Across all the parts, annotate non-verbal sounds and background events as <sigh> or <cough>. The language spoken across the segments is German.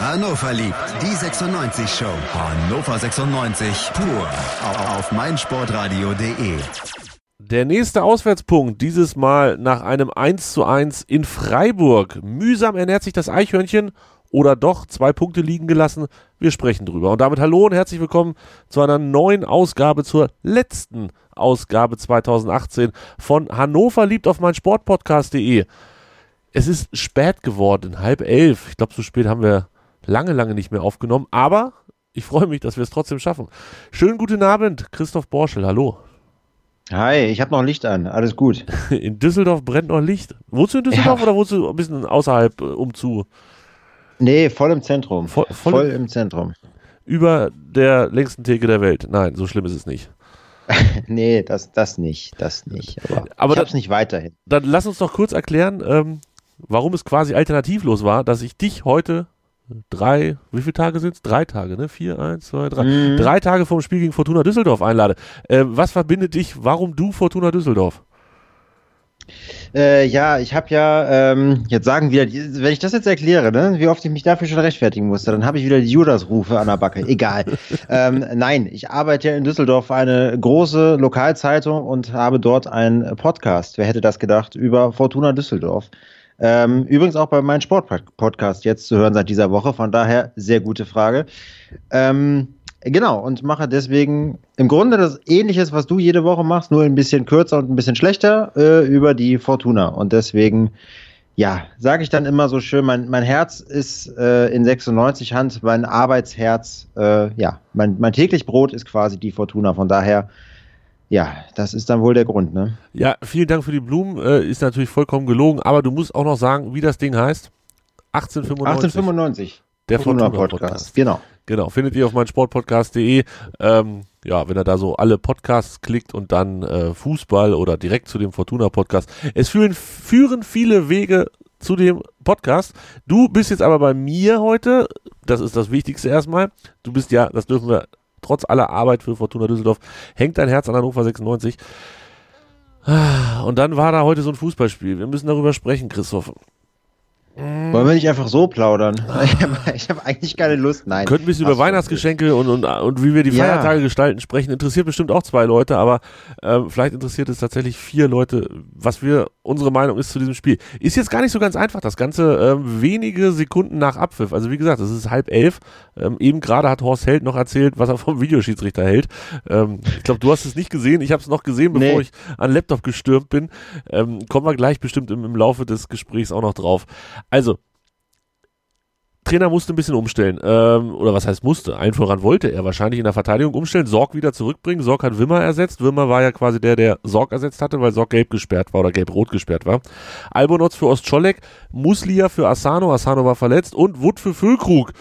Hannover liebt die 96 Show. Hannover 96 pur auf meinsportradio.de. Der nächste Auswärtspunkt, dieses Mal nach einem 1 zu 1 in Freiburg. Mühsam ernährt sich das Eichhörnchen oder doch zwei Punkte liegen gelassen. Wir sprechen drüber. Und damit hallo und herzlich willkommen zu einer neuen Ausgabe, zur letzten Ausgabe 2018 von Hannover liebt auf mein Sportpodcast.de. Es ist spät geworden, halb elf. Ich glaube, so spät haben wir lange, lange nicht mehr aufgenommen. Aber ich freue mich, dass wir es trotzdem schaffen. Schönen guten Abend, Christoph Borschel. Hallo. Hi, ich habe noch Licht an. Alles gut. <laughs> In Düsseldorf brennt noch Licht. Wohnst du in Düsseldorf ja. oder wohnst du ein bisschen außerhalb äh, umzu? Nee, voll im Zentrum. Voll, voll, voll im Zentrum. Über der längsten Theke der Welt. Nein, so schlimm ist es nicht. <laughs> nee, das, das nicht, das nicht. Aber, Aber ich hab's nicht weiterhin. Dann lass uns doch kurz erklären, ähm, warum es quasi alternativlos war, dass ich dich heute drei, wie viele Tage sind es? Drei Tage, ne? Vier, eins, zwei, drei. Mhm. Drei Tage vom Spiel gegen Fortuna Düsseldorf einlade. Äh, was verbindet dich, warum du Fortuna Düsseldorf? Äh, ja, ich habe ja, ähm, jetzt sagen wir, wenn ich das jetzt erkläre, ne, wie oft ich mich dafür schon rechtfertigen musste, dann habe ich wieder die Judas-Rufe an der Backe. <laughs> Egal. ähm, nein, ich arbeite ja in Düsseldorf eine große Lokalzeitung und habe dort einen Podcast. Wer hätte das gedacht? Über Fortuna Düsseldorf. Ähm, übrigens auch bei meinem Sportpodcast jetzt zu hören seit dieser Woche. Von daher sehr gute Frage. Ähm, genau, und mache deswegen im Grunde das Ähnliches, was du jede Woche machst, nur ein bisschen kürzer und ein bisschen schlechter äh, über die Fortuna. Und deswegen, ja, sage ich dann immer so schön, mein, mein Herz ist äh, in 96 Hand, mein Arbeitsherz, äh, ja, mein, mein täglich Brot ist quasi die Fortuna. Von daher ja, das ist dann wohl der Grund, ne? Ja, vielen Dank für die Blumen. Äh, ist natürlich vollkommen gelogen, aber du musst auch noch sagen, wie das Ding heißt. 1895. 1895. Der Fortuna, Podcast. Podcast. Genau. Genau, findet ihr auf meinsportpodcast.de. Ähm, ja, wenn er da so alle Podcasts klickt und dann äh, Fußball oder direkt zu dem Fortuna Podcast. Es führen, führen viele Wege zu dem Podcast. Du bist jetzt aber bei mir heute. Das ist das Wichtigste erstmal. Du bist ja, das dürfen wir trotz aller Arbeit für Fortuna Düsseldorf, hängt dein Herz an Hannover 96. Und dann war da heute so ein Fußballspiel. Wir müssen darüber sprechen, Christoph. Wollen wir nicht einfach so plaudern? <laughs> Ich habe eigentlich keine Lust. Nein. Könnten ein bisschen über Weihnachtsgeschenke und, und, und wie wir die ja. Feiertage gestalten sprechen. Interessiert bestimmt auch zwei Leute, aber äh, vielleicht interessiert es tatsächlich vier Leute, was wir unsere Meinung ist zu diesem Spiel. Ist jetzt gar nicht so ganz einfach. Das Ganze äh, wenige Sekunden nach Abpfiff. Also wie gesagt, es ist halb elf. Ähm, eben gerade hat Horst Held noch erzählt, was er vom Videoschiedsrichter hält. Ähm, ich glaube, du hast es nicht gesehen. Ich habe es noch gesehen, bevor nee. ich an den Laptop gestürmt bin. Ähm, kommen wir gleich bestimmt im, im Laufe des Gesprächs auch noch drauf. Also, Trainer musste ein bisschen umstellen. Ähm, oder was heißt musste? Ein voran wollte er wahrscheinlich in der Verteidigung umstellen, Sorg wieder zurückbringen. Sorg hat Wimmer ersetzt. Wimmer war ja quasi der, der Sorg ersetzt hatte, weil Sorg gelb gesperrt war oder gelb-rot gesperrt war. Albonotz für Ostscholek, Muslia für Asano, Asano war verletzt und Wood für Füllkrug.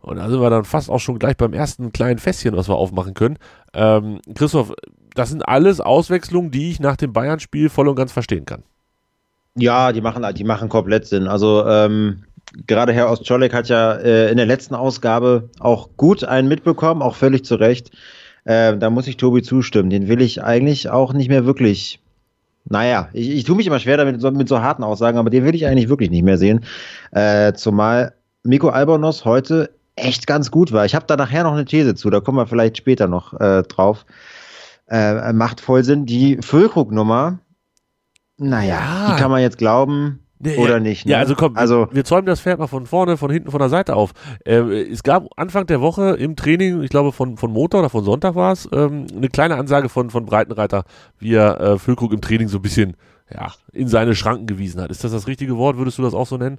Und da sind wir dann fast auch schon gleich beim ersten kleinen Fässchen, was wir aufmachen können. Ähm, Christoph, das sind alles Auswechslungen, die ich nach dem Bayern-Spiel voll und ganz verstehen kann. Ja, die machen, die machen komplett Sinn. Also ähm, gerade Herr Ostscholek hat ja äh, in der letzten Ausgabe auch gut einen mitbekommen, auch völlig zu Recht. Äh, da muss ich Tobi zustimmen. Den will ich eigentlich auch nicht mehr wirklich. Naja, ich, ich tue mich immer schwer damit mit so harten Aussagen, aber den will ich eigentlich wirklich nicht mehr sehen. Äh, zumal Miko Albonos heute echt ganz gut war. Ich habe da nachher noch eine These zu, da kommen wir vielleicht später noch äh, drauf. Äh, macht voll Sinn. Die Füllkrug-Nummer, naja, ja. die kann man jetzt glauben. Oder nicht? Ne? Ja, also komm, also, wir zäumen das Pferd mal von vorne, von hinten, von der Seite auf. Äh, es gab Anfang der Woche im Training, ich glaube von, von Montag oder von Sonntag war es, ähm, eine kleine Ansage von, von Breitenreiter, wie er äh, Füllkrug im Training so ein bisschen ja, in seine Schranken gewiesen hat. Ist das das richtige Wort? Würdest du das auch so nennen?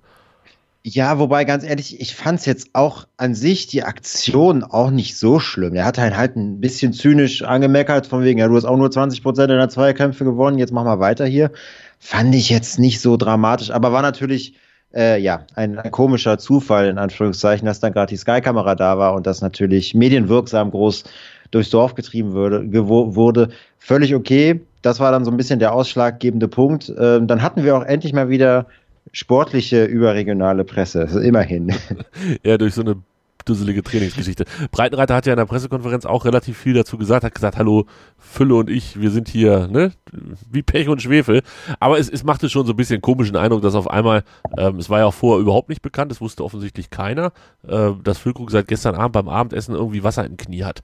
Ja, wobei ganz ehrlich, ich fand es jetzt auch an sich die Aktion auch nicht so schlimm. Er hat halt, halt ein bisschen zynisch angemeckert, von wegen, ja, du hast auch nur 20 Prozent deiner Zweikämpfe gewonnen, jetzt mach mal weiter hier. Fand ich jetzt nicht so dramatisch, aber war natürlich äh, ja ein, ein, komischer Zufall, in Anführungszeichen, dass dann gerade die Sky-Kamera da war und das natürlich medienwirksam groß durchs Dorf getrieben würde, wurde. Völlig okay. Das war dann so ein bisschen der ausschlaggebende Punkt. Ähm, dann hatten wir auch endlich mal wieder sportliche überregionale Presse, also immerhin. <laughs> Ja, durch so eine dusselige Trainingsgeschichte. Breitenreiter hat ja in der Pressekonferenz auch relativ viel dazu gesagt, hat gesagt, hallo, Fülle und ich, wir sind hier, ne, wie Pech und Schwefel. Aber es, es machte schon so ein bisschen komischen Eindruck, dass auf einmal, ähm, es war ja auch vorher überhaupt nicht bekannt, es wusste offensichtlich keiner, äh, dass Füllkrug seit gestern Abend beim Abendessen irgendwie Wasser im Knie hat.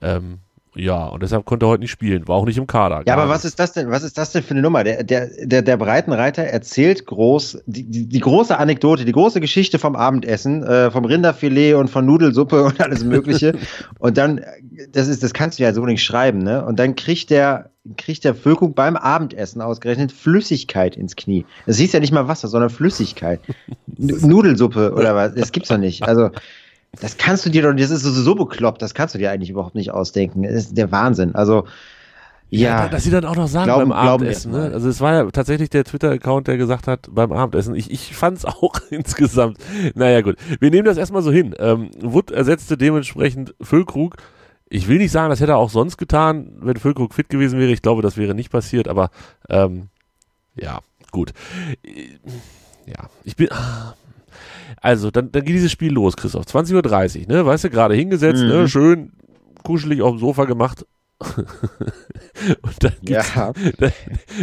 Ähm, ja, und deshalb konnte er heute nicht spielen, war auch nicht im Kader. Ja, aber was ist das denn, was ist das denn für eine Nummer? Der, der, der, der Breitenreiter erzählt groß, die, die, die große Anekdote, die große Geschichte vom Abendessen, äh, vom Rinderfilet und von Nudelsuppe und alles Mögliche. <laughs> und dann, das ist, das kannst du ja so nicht schreiben, ne? Und dann kriegt der, kriegt der Füllkrug beim Abendessen ausgerechnet Flüssigkeit ins Knie. Das hieß ja nicht mal Wasser, sondern Flüssigkeit. <laughs> Nudelsuppe oder was? Das gibt's doch nicht. Also, das kannst du dir doch, das ist so bekloppt, das kannst du dir eigentlich überhaupt nicht ausdenken. Das ist der Wahnsinn. Also, ja. ja dass sie dann auch noch sagen glauben, beim Abendessen. Ne? Also es war ja tatsächlich der Twitter-Account, der gesagt hat beim Abendessen. Ich, ich fand es <laughs> auch insgesamt. Naja gut, wir nehmen das erstmal so hin. Ähm, Wood ersetzte dementsprechend Füllkrug. Ich will nicht sagen, das hätte er auch sonst getan, wenn Füllkrug fit gewesen wäre. Ich glaube, das wäre nicht passiert, aber ähm, ja, gut. Ja, ich bin. Also, dann, dann geht dieses Spiel los, Christoph. 20.30 Uhr, ne? Weißt du, gerade hingesetzt, ne? mhm. ne? Schön kuschelig auf dem Sofa gemacht. <laughs> und dann gibt's, ja. Dann,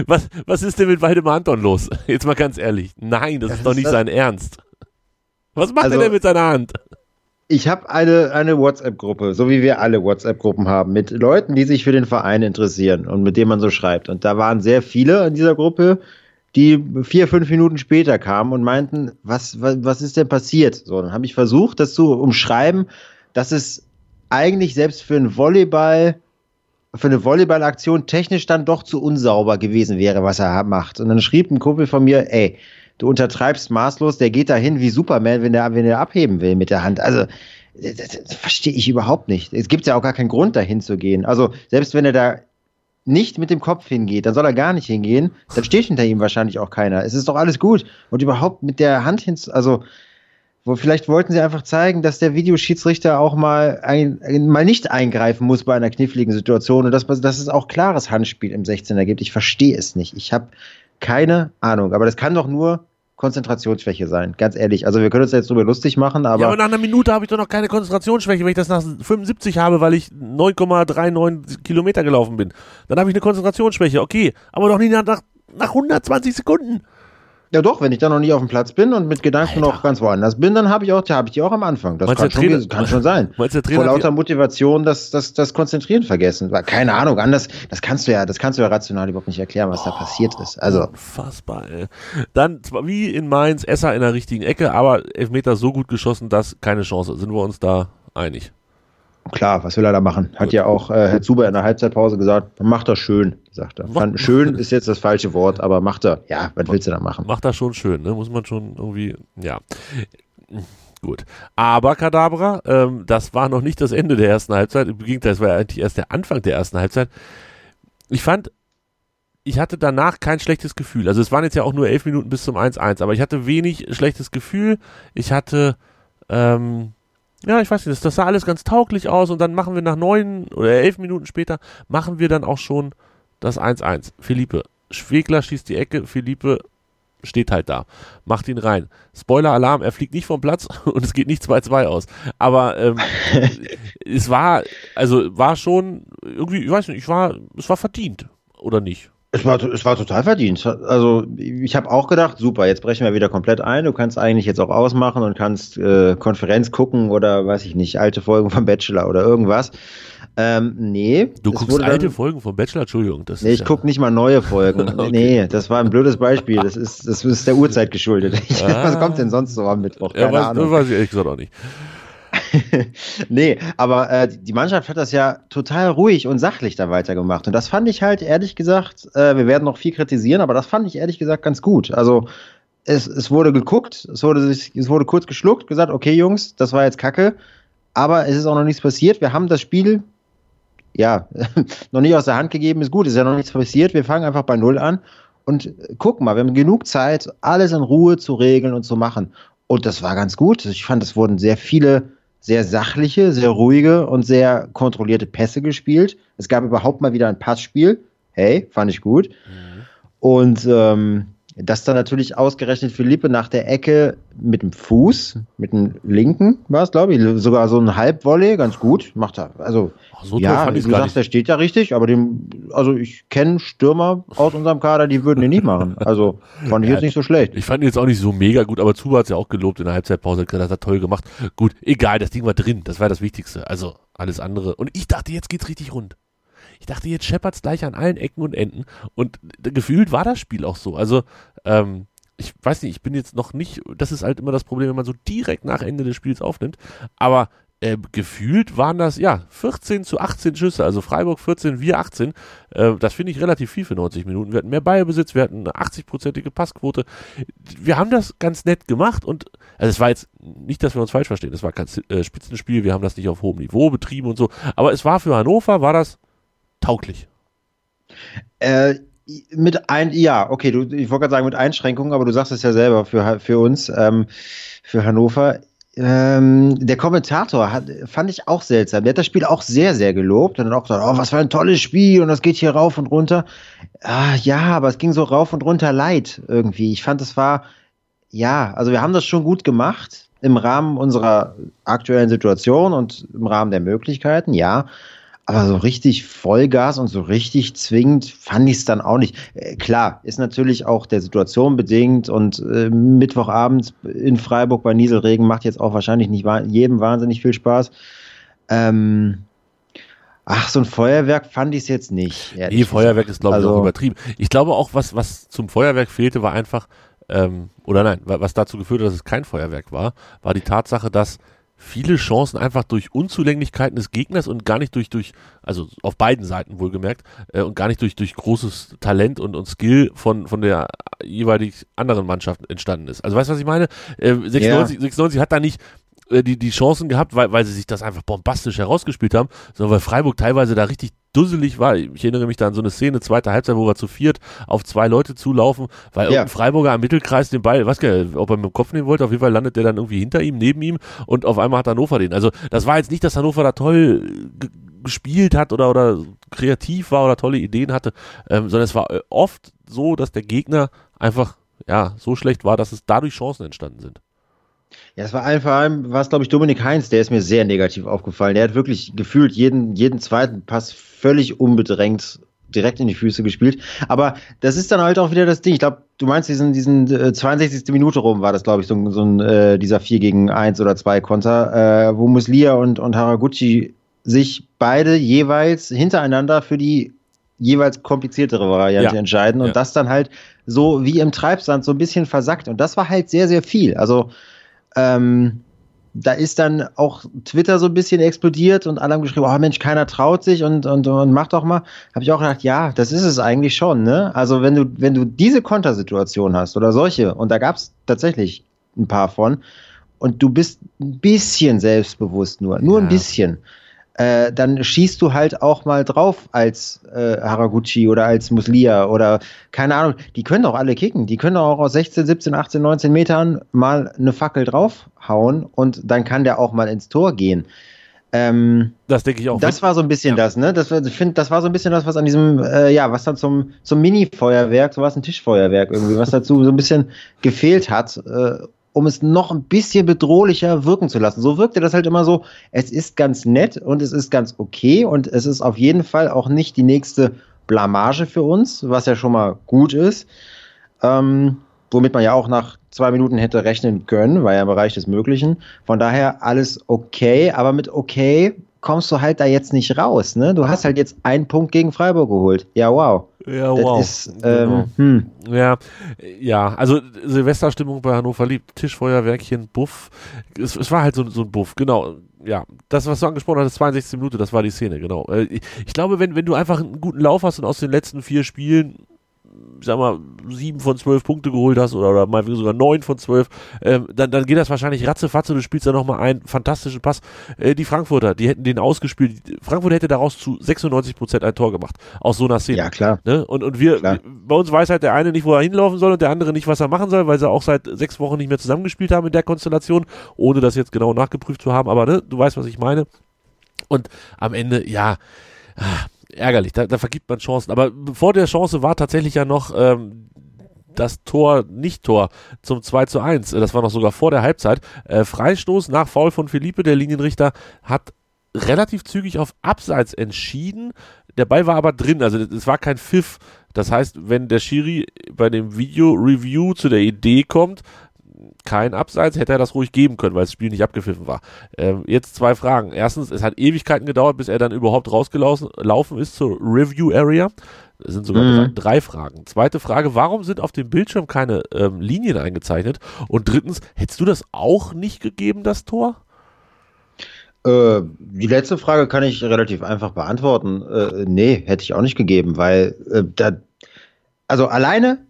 was, was ist denn mit Waldemar Anton los? Jetzt mal ganz ehrlich. Nein, das, das ist doch nicht das sein Ernst. Was macht also, er denn mit seiner Hand? Ich habe eine, eine WhatsApp-Gruppe, so wie wir alle WhatsApp-Gruppen haben, mit Leuten, die sich für den Verein interessieren und mit denen man so schreibt. Und da waren sehr viele in dieser Gruppe, die vier, fünf Minuten später kamen und meinten, was, was, was ist denn passiert? So, dann habe ich versucht, das zu umschreiben, dass es eigentlich selbst für einen Volleyball, für eine Volleyballaktion technisch dann doch zu unsauber gewesen wäre, was er macht. Und dann schrieb ein Kumpel von mir, ey, du untertreibst maßlos, der geht dahin wie Superman, wenn der, wenn der abheben will mit der Hand. Also, das, das verstehe ich überhaupt nicht. Es gibt ja auch gar keinen Grund, dahin zu gehen. Also, selbst wenn er da nicht mit dem Kopf hingeht, dann soll er gar nicht hingehen. Dann steht hinter ihm wahrscheinlich auch keiner. Es ist doch alles gut. Und überhaupt mit der Hand hin, also wo vielleicht wollten sie einfach zeigen, dass der Videoschiedsrichter auch mal ein, mal nicht eingreifen muss bei einer kniffligen Situation und dass, dass es auch klares Handspiel im 16er gibt. Ich verstehe es nicht. Ich habe keine Ahnung. Aber das kann doch nur Konzentrationsschwäche sein, ganz ehrlich. Also wir können uns jetzt drüber lustig machen, aber. Ja, aber nach einer Minute habe ich doch noch keine Konzentrationsschwäche, wenn ich das nach 75 habe, weil ich 9,39 Kilometer gelaufen bin. Dann habe ich eine Konzentrationsschwäche, okay, aber doch nicht nach, nach 120 Sekunden. Ja doch, wenn ich da noch nicht auf dem Platz bin und mit Gedanken Alter. noch ganz woanders bin, dann habe ich auch, habe ich die auch am Anfang. Das kann schon, Trainer, kann schon, sein. <laughs> Vor lauter Motivation das, das, das Konzentrieren vergessen. Keine Ahnung, anders, das kannst du ja, das kannst du ja rational überhaupt nicht erklären, was oh, da passiert ist. Also. Unfassbar, ey. Dann, wie in Mainz, Esser in der richtigen Ecke, aber Elfmeter so gut geschossen, dass keine Chance. Sind wir uns da einig? Klar, was will er da machen? Hat ja auch äh, Herr Zuber in der Halbzeitpause gesagt, macht das schön, sagt er. Fand, schön ist jetzt das falsche Wort, aber macht er. Ja, was willst du da machen? Macht er schon schön, ne? Muss man schon irgendwie, ja. Gut. Aber Kadabra, ähm, das war noch nicht das Ende der ersten Halbzeit. Im Gegenteil, das war ja eigentlich erst der Anfang der ersten Halbzeit. Ich fand, ich hatte danach kein schlechtes Gefühl. Also es waren jetzt ja auch nur elf Minuten bis zum 1-1, aber ich hatte wenig schlechtes Gefühl. Ich hatte, ähm, ja, ich weiß nicht, das, das sah alles ganz tauglich aus und dann machen wir nach neun oder elf Minuten später, machen wir dann auch schon das 1-1. Philippe, Schwegler schießt die Ecke, Philippe steht halt da, macht ihn rein. Spoiler-Alarm, er fliegt nicht vom Platz <laughs> und es geht nicht 2-2 aus. Aber ähm, <laughs> es war, also war schon irgendwie, ich weiß nicht, ich war, es war verdient, oder nicht? Es war, es war total verdient. Also ich habe auch gedacht, super, jetzt brechen wir wieder komplett ein. Du kannst eigentlich jetzt auch ausmachen und kannst äh, Konferenz gucken oder weiß ich nicht, alte Folgen vom Bachelor oder irgendwas. Ähm, nee. Du guckst alte dann, Folgen vom Bachelor, Entschuldigung. Das nee, ich ja gucke nicht mal neue Folgen. <laughs> okay. Nee, das war ein blödes Beispiel. Das ist, das ist der Uhrzeit geschuldet. Ah. <laughs> <laughs> Was kommt denn sonst so am Mittwoch? Keine ja, weiß, Ahnung. weiß ich ehrlich gesagt auch nicht. <laughs> nee, aber äh, die Mannschaft hat das ja total ruhig und sachlich da weitergemacht. Und das fand ich halt ehrlich gesagt, äh, wir werden noch viel kritisieren, aber das fand ich ehrlich gesagt ganz gut. Also es, es wurde geguckt, es wurde, sich, es wurde kurz geschluckt, gesagt, okay Jungs, das war jetzt Kacke, aber es ist auch noch nichts passiert. Wir haben das Spiel ja <laughs> noch nicht aus der Hand gegeben, ist gut, ist ja noch nichts passiert. Wir fangen einfach bei Null an und guck mal, wir haben genug Zeit, alles in Ruhe zu regeln und zu machen. Und das war ganz gut. Ich fand, es wurden sehr viele sehr sachliche, sehr ruhige und sehr kontrollierte Pässe gespielt. Es gab überhaupt mal wieder ein Passspiel. Hey, fand ich gut. Mhm. Und ähm, dass dann natürlich ausgerechnet Philippe nach der Ecke mit dem Fuß, mit dem linken war es, glaube ich, sogar so ein Halbvolley, ganz gut, macht er. Also, Ach, so ja, du sagst, der steht ja richtig, aber dem, also ich kenne Stürmer aus unserem Kader, die würden den nicht machen. Also, fand ich <laughs> ja, jetzt nicht so schlecht. Ich fand ihn jetzt auch nicht so mega gut, aber Zuba hat es ja auch gelobt in der Halbzeitpause, das hat toll gemacht. Gut, egal, das Ding war drin, das war das Wichtigste. Also, alles andere. Und ich dachte, jetzt geht's richtig rund. Ich dachte, jetzt scheppert's gleich an allen Ecken und Enden. Und gefühlt war das Spiel auch so. Also, ähm, ich weiß nicht, ich bin jetzt noch nicht, das ist halt immer das Problem, wenn man so direkt nach Ende des Spiels aufnimmt. Aber äh, gefühlt waren das, ja, 14 zu 18 Schüsse, also Freiburg 14, wir 18. Äh, das finde ich relativ viel für 90 Minuten. Wir hatten mehr Ballbesitz, wir hatten eine 80-prozentige Passquote. Wir haben das ganz nett gemacht und, also es war jetzt nicht, dass wir uns falsch verstehen, es war kein äh, Spitzenspiel, wir haben das nicht auf hohem Niveau betrieben und so, aber es war für Hannover, war das tauglich. Äh, mit ein, ja, okay, du, ich wollte gerade sagen mit Einschränkungen, aber du sagst es ja selber für, für uns, ähm, für Hannover. Ähm, der Kommentator hat, fand ich auch seltsam. Der hat das Spiel auch sehr, sehr gelobt und dann auch gesagt, oh, was für ein tolles Spiel und das geht hier rauf und runter. Ah, ja, aber es ging so rauf und runter leid irgendwie. Ich fand, es war, ja, also wir haben das schon gut gemacht im Rahmen unserer aktuellen Situation und im Rahmen der Möglichkeiten, ja. Aber so richtig Vollgas und so richtig zwingend fand ich es dann auch nicht. Äh, klar, ist natürlich auch der Situation bedingt und äh, Mittwochabend in Freiburg bei Nieselregen macht jetzt auch wahrscheinlich nicht jedem wahnsinnig viel Spaß. Ähm, Ach, so ein Feuerwerk fand ich es jetzt nicht. Nee, Feuerwerk ist, glaube ich, also, auch übertrieben. Ich glaube auch, was, was zum Feuerwerk fehlte, war einfach, ähm, oder nein, was dazu geführt hat, dass es kein Feuerwerk war, war die Tatsache, dass viele Chancen einfach durch Unzulänglichkeiten des Gegners und gar nicht durch, durch also auf beiden Seiten wohlgemerkt, äh, und gar nicht durch, durch großes Talent und, und Skill von, von der jeweilig anderen Mannschaft entstanden ist. Also weißt du, was ich meine? Äh, 96, yeah. 96 hat da nicht die, die Chancen gehabt, weil, weil sie sich das einfach bombastisch herausgespielt haben, sondern weil Freiburg teilweise da richtig dusselig war. Ich erinnere mich da an so eine Szene, zweite Halbzeit, wo wir zu viert auf zwei Leute zulaufen, weil ja. irgendein Freiburger am Mittelkreis den Ball, weiß gar nicht, ob er mit dem Kopf nehmen wollte, auf jeden Fall landet der dann irgendwie hinter ihm, neben ihm und auf einmal hat Hannover den. Also das war jetzt nicht, dass Hannover da toll gespielt hat oder, oder kreativ war oder tolle Ideen hatte, ähm, sondern es war äh, oft so, dass der Gegner einfach ja so schlecht war, dass es dadurch Chancen entstanden sind. Ja, es war vor allem, war es glaube ich Dominik Heinz, der ist mir sehr negativ aufgefallen. Der hat wirklich gefühlt jeden, jeden zweiten Pass völlig unbedrängt direkt in die Füße gespielt. Aber das ist dann halt auch wieder das Ding. Ich glaube, du meinst diesen, diesen äh, 62. Minute rum war das, glaube ich, so, so ein äh, dieser 4 gegen 1 oder 2 Konter, äh, wo Muslia und, und Haraguchi sich beide jeweils hintereinander für die jeweils kompliziertere Variante ja. entscheiden und ja. das dann halt so wie im Treibsand so ein bisschen versackt. Und das war halt sehr, sehr viel. Also ähm, da ist dann auch Twitter so ein bisschen explodiert und alle haben geschrieben, oh Mensch, keiner traut sich und, und, und mach doch mal. Habe ich auch gedacht, ja, das ist es eigentlich schon, ne? Also wenn du, wenn du diese Kontersituation hast oder solche, und da gab es tatsächlich ein paar von, und du bist ein bisschen selbstbewusst nur, nur ja. ein bisschen, äh, dann schießt du halt auch mal drauf als äh, Haraguchi oder als Muslia oder keine Ahnung. Die können doch alle kicken. Die können doch auch aus 16, 17, 18, 19 Metern mal eine Fackel draufhauen und dann kann der auch mal ins Tor gehen. Ähm, das denke ich auch. Das war so ein bisschen ja. das, ne? Das, ich finde, das war so ein bisschen das, was an diesem, äh, ja, was dann zum, zum Mini-Feuerwerk, so was ein Tischfeuerwerk irgendwie, was dazu so ein bisschen gefehlt hat. Äh, um es noch ein bisschen bedrohlicher wirken zu lassen. So wirkte das halt immer so, es ist ganz nett und es ist ganz okay und es ist auf jeden Fall auch nicht die nächste Blamage für uns, was ja schon mal gut ist. Ähm, womit man ja auch nach zwei Minuten hätte rechnen können, war ja im Bereich des Möglichen. Von daher alles okay, aber mit okay kommst du halt da jetzt nicht raus. Ne? Du hast halt jetzt einen Punkt gegen Freiburg geholt. Ja, wow. Ja, wow. Ist, ähm, genau. hm. Ja, ja, also Silvesterstimmung bei Hannover liebt, Tischfeuerwerkchen, Buff. Es, es war halt so, so ein Buff, genau. Ja, das, was du angesprochen hast, 62 Minuten, das war die Szene, genau. Äh, ich glaube, wenn, wenn du einfach einen guten Lauf hast und aus den letzten vier Spielen ich sag mal, sieben von zwölf Punkte geholt hast oder, oder mal sogar neun von zwölf, ähm, dann, dann geht das wahrscheinlich ratzefatze, du spielst da nochmal einen fantastischen Pass. Äh, die Frankfurter, die hätten den ausgespielt. Frankfurt hätte daraus zu 96 Prozent ein Tor gemacht. Aus so einer Szene. Ja, klar. Ne? Und, und wir, klar. bei uns weiß halt der eine nicht, wo er hinlaufen soll und der andere nicht, was er machen soll, weil sie auch seit sechs Wochen nicht mehr zusammengespielt haben in der Konstellation, ohne das jetzt genau nachgeprüft zu haben. Aber ne, du weißt, was ich meine. Und am Ende, ja, ärgerlich, da, da vergibt man Chancen. Aber vor der Chance war tatsächlich ja noch ähm, das Tor, nicht Tor, zum 2 zu 1. Das war noch sogar vor der Halbzeit. Äh, Freistoß nach Foul von Philippe, der Linienrichter, hat relativ zügig auf Abseits entschieden. Der Ball war aber drin, also es war kein Pfiff. Das heißt, wenn der Schiri bei dem Video-Review zu der Idee kommt, kein Abseits, hätte er das ruhig geben können, weil das Spiel nicht abgepfiffen war. Ähm, jetzt zwei Fragen. Erstens, es hat Ewigkeiten gedauert, bis er dann überhaupt rausgelaufen ist zur Review Area. Das sind sogar mhm. drei, Fragen. Zweite Frage, warum sind auf dem Bildschirm keine ähm, Linien eingezeichnet? Und drittens, hättest du das auch nicht gegeben, das Tor? Äh, die letzte Frage kann ich relativ einfach beantworten. Äh, nee, hätte ich auch nicht gegeben, weil äh, da, also alleine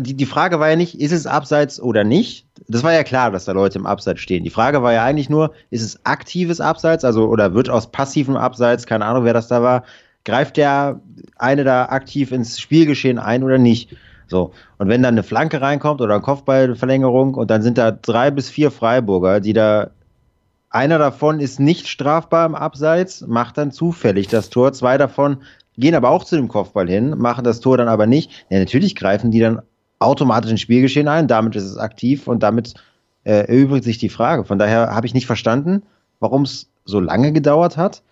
die, die Frage war ja nicht, ist es abseits oder nicht? Das war ja klar, dass da Leute im Abseits stehen. Die Frage war ja eigentlich nur, ist es aktives Abseits, also oder wird aus passivem Abseits, keine Ahnung, wer das da war, greift der eine da aktiv ins Spielgeschehen ein oder nicht? So. Und wenn dann eine Flanke reinkommt oder eine Kopfballverlängerung und dann sind da drei bis vier Freiburger, die da einer davon ist nicht strafbar im Abseits, macht dann zufällig das Tor. Zwei davon gehen aber auch zu dem Kopfball hin, machen das Tor dann aber nicht. Ja, natürlich greifen die dann automatisch ins Spielgeschehen ein, damit ist es aktiv und damit äh, erübrigt sich die Frage. Von daher habe ich nicht verstanden, warum es so lange gedauert hat.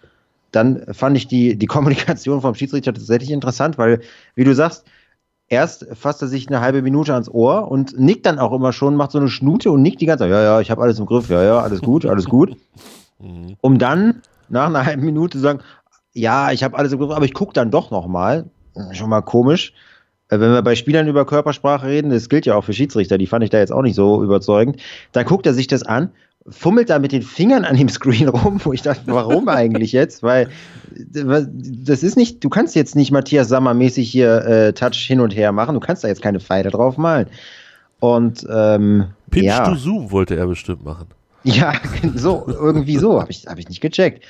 Dann fand ich die, die <laughs> Kommunikation vom Schiedsrichter tatsächlich interessant, weil, wie du sagst, erst fasst er sich eine halbe Minute ans Ohr und nickt dann auch immer schon, macht so eine Schnute und nickt die ganze Zeit, ja, ja, ich habe alles im Griff, ja, ja, alles gut, alles gut. Um dann nach einer halben Minute zu sagen, ja, ich habe alles im Griff, aber ich gucke dann doch nochmal. Schon mal komisch. Äh, wenn wir bei Spielern über Körpersprache reden, das gilt ja auch für Schiedsrichter, die fand ich da jetzt auch nicht so überzeugend, dann guckt er sich das an, fummelt da mit den Fingern an dem Screen rum, wo ich dachte, warum <laughs> eigentlich jetzt? Weil das ist nicht, du kannst jetzt nicht Matthias Sammer mäßig hier äh, Touch hin und her machen, du kannst da jetzt keine Pfeile drauf malen. Und ähm, Pinch ja. to Zoom wollte er bestimmt machen. Ja, <laughs> so, irgendwie so, habe ich, hab ich nicht gecheckt.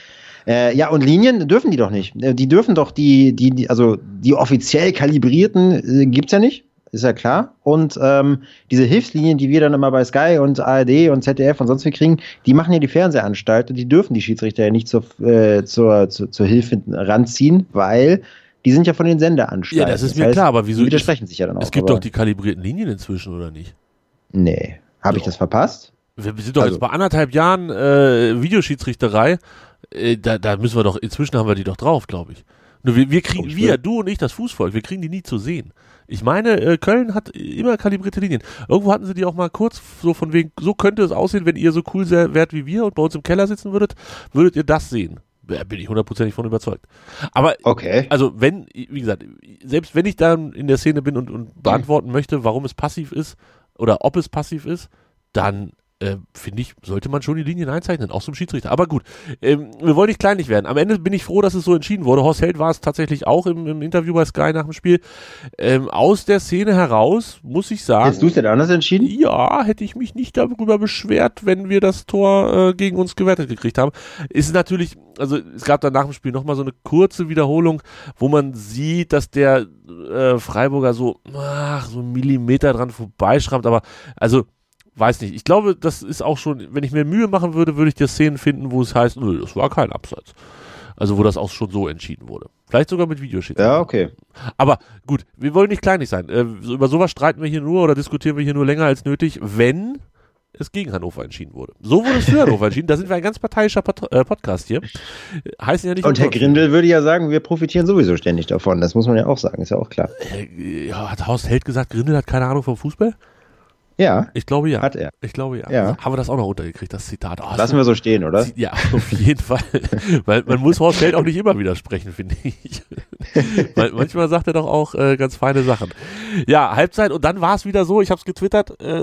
Äh, ja, und Linien dürfen die doch nicht. Äh, die dürfen doch die, die, die also die offiziell kalibrierten äh, gibt's ja nicht, ist ja klar. Und ähm, diese Hilfslinien, die wir dann immer bei Sky und ARD und ZDF und sonst wie kriegen, die machen ja die Fernsehanstalt und die dürfen die Schiedsrichter ja nicht zur, äh, zur, zur, zur Hilfe ranziehen, weil die sind ja von den Senderanstalten. Ja, das ist das mir heißt, klar, aber wieso? Die widersprechen sich ja dann auch. Es gibt doch die kalibrierten Linien inzwischen, oder nicht? Nee. Habe ich das verpasst? Wir sind doch also, jetzt bei anderthalb Jahren äh, Videoschiedsrichterei äh, da, da müssen wir doch, inzwischen haben wir die doch drauf, glaube ich. Nur wir, wir kriegen, wir, du und ich, das Fußvolk, wir kriegen die nie zu sehen. Ich meine, äh, Köln hat immer kalibrierte Linien. Irgendwo hatten sie die auch mal kurz so von wegen, so könnte es aussehen, wenn ihr so cool wärt wie wir und bei uns im Keller sitzen würdet, würdet ihr das sehen. Da bin ich hundertprozentig von überzeugt. Aber, okay. also wenn, wie gesagt, selbst wenn ich dann in der Szene bin und, und beantworten möchte, warum es passiv ist oder ob es passiv ist, dann äh, finde ich, sollte man schon die Linien einzeichnen, auch zum Schiedsrichter. Aber gut, ähm, wir wollen nicht kleinlich werden. Am Ende bin ich froh, dass es so entschieden wurde. Horst Held war es tatsächlich auch im, im Interview bei Sky nach dem Spiel. Ähm, aus der Szene heraus, muss ich sagen. Hättest du es denn anders entschieden? Ja, hätte ich mich nicht darüber beschwert, wenn wir das Tor äh, gegen uns gewertet gekriegt haben. Ist natürlich, also es gab dann nach dem Spiel nochmal so eine kurze Wiederholung, wo man sieht, dass der äh, Freiburger so, ach, so einen Millimeter dran vorbeischrammt, aber also weiß nicht. Ich glaube, das ist auch schon, wenn ich mir Mühe machen würde, würde ich dir Szenen finden, wo es heißt, nö, das war kein Abseits. Also wo das auch schon so entschieden wurde. Vielleicht sogar mit Videoschiedsrichter. Ja, okay. Aber gut, wir wollen nicht kleinig sein. Äh, über sowas streiten wir hier nur oder diskutieren wir hier nur länger als nötig, wenn es gegen Hannover entschieden wurde. So wurde es für <laughs> Hannover entschieden. Da sind wir ein ganz parteiischer Pat äh, Podcast hier. Heißen ja nicht. Und Herr Grindel würde ja sagen, wir profitieren sowieso ständig davon. Das muss man ja auch sagen, ist ja auch klar. Äh, ja, hat Horst Held gesagt, Grindel hat keine Ahnung vom Fußball? Ja. Ich glaube ja. Hat er. Ich glaube ja. ja. Haben wir das auch noch untergekriegt, das Zitat. Oh, Lassen wir so stehen, oder? Ja, <laughs> auf jeden Fall. Weil man muss Horst Held auch nicht immer widersprechen, finde ich. <laughs> Weil manchmal sagt er doch auch äh, ganz feine Sachen. Ja, Halbzeit und dann war es wieder so, ich habe es getwittert, äh,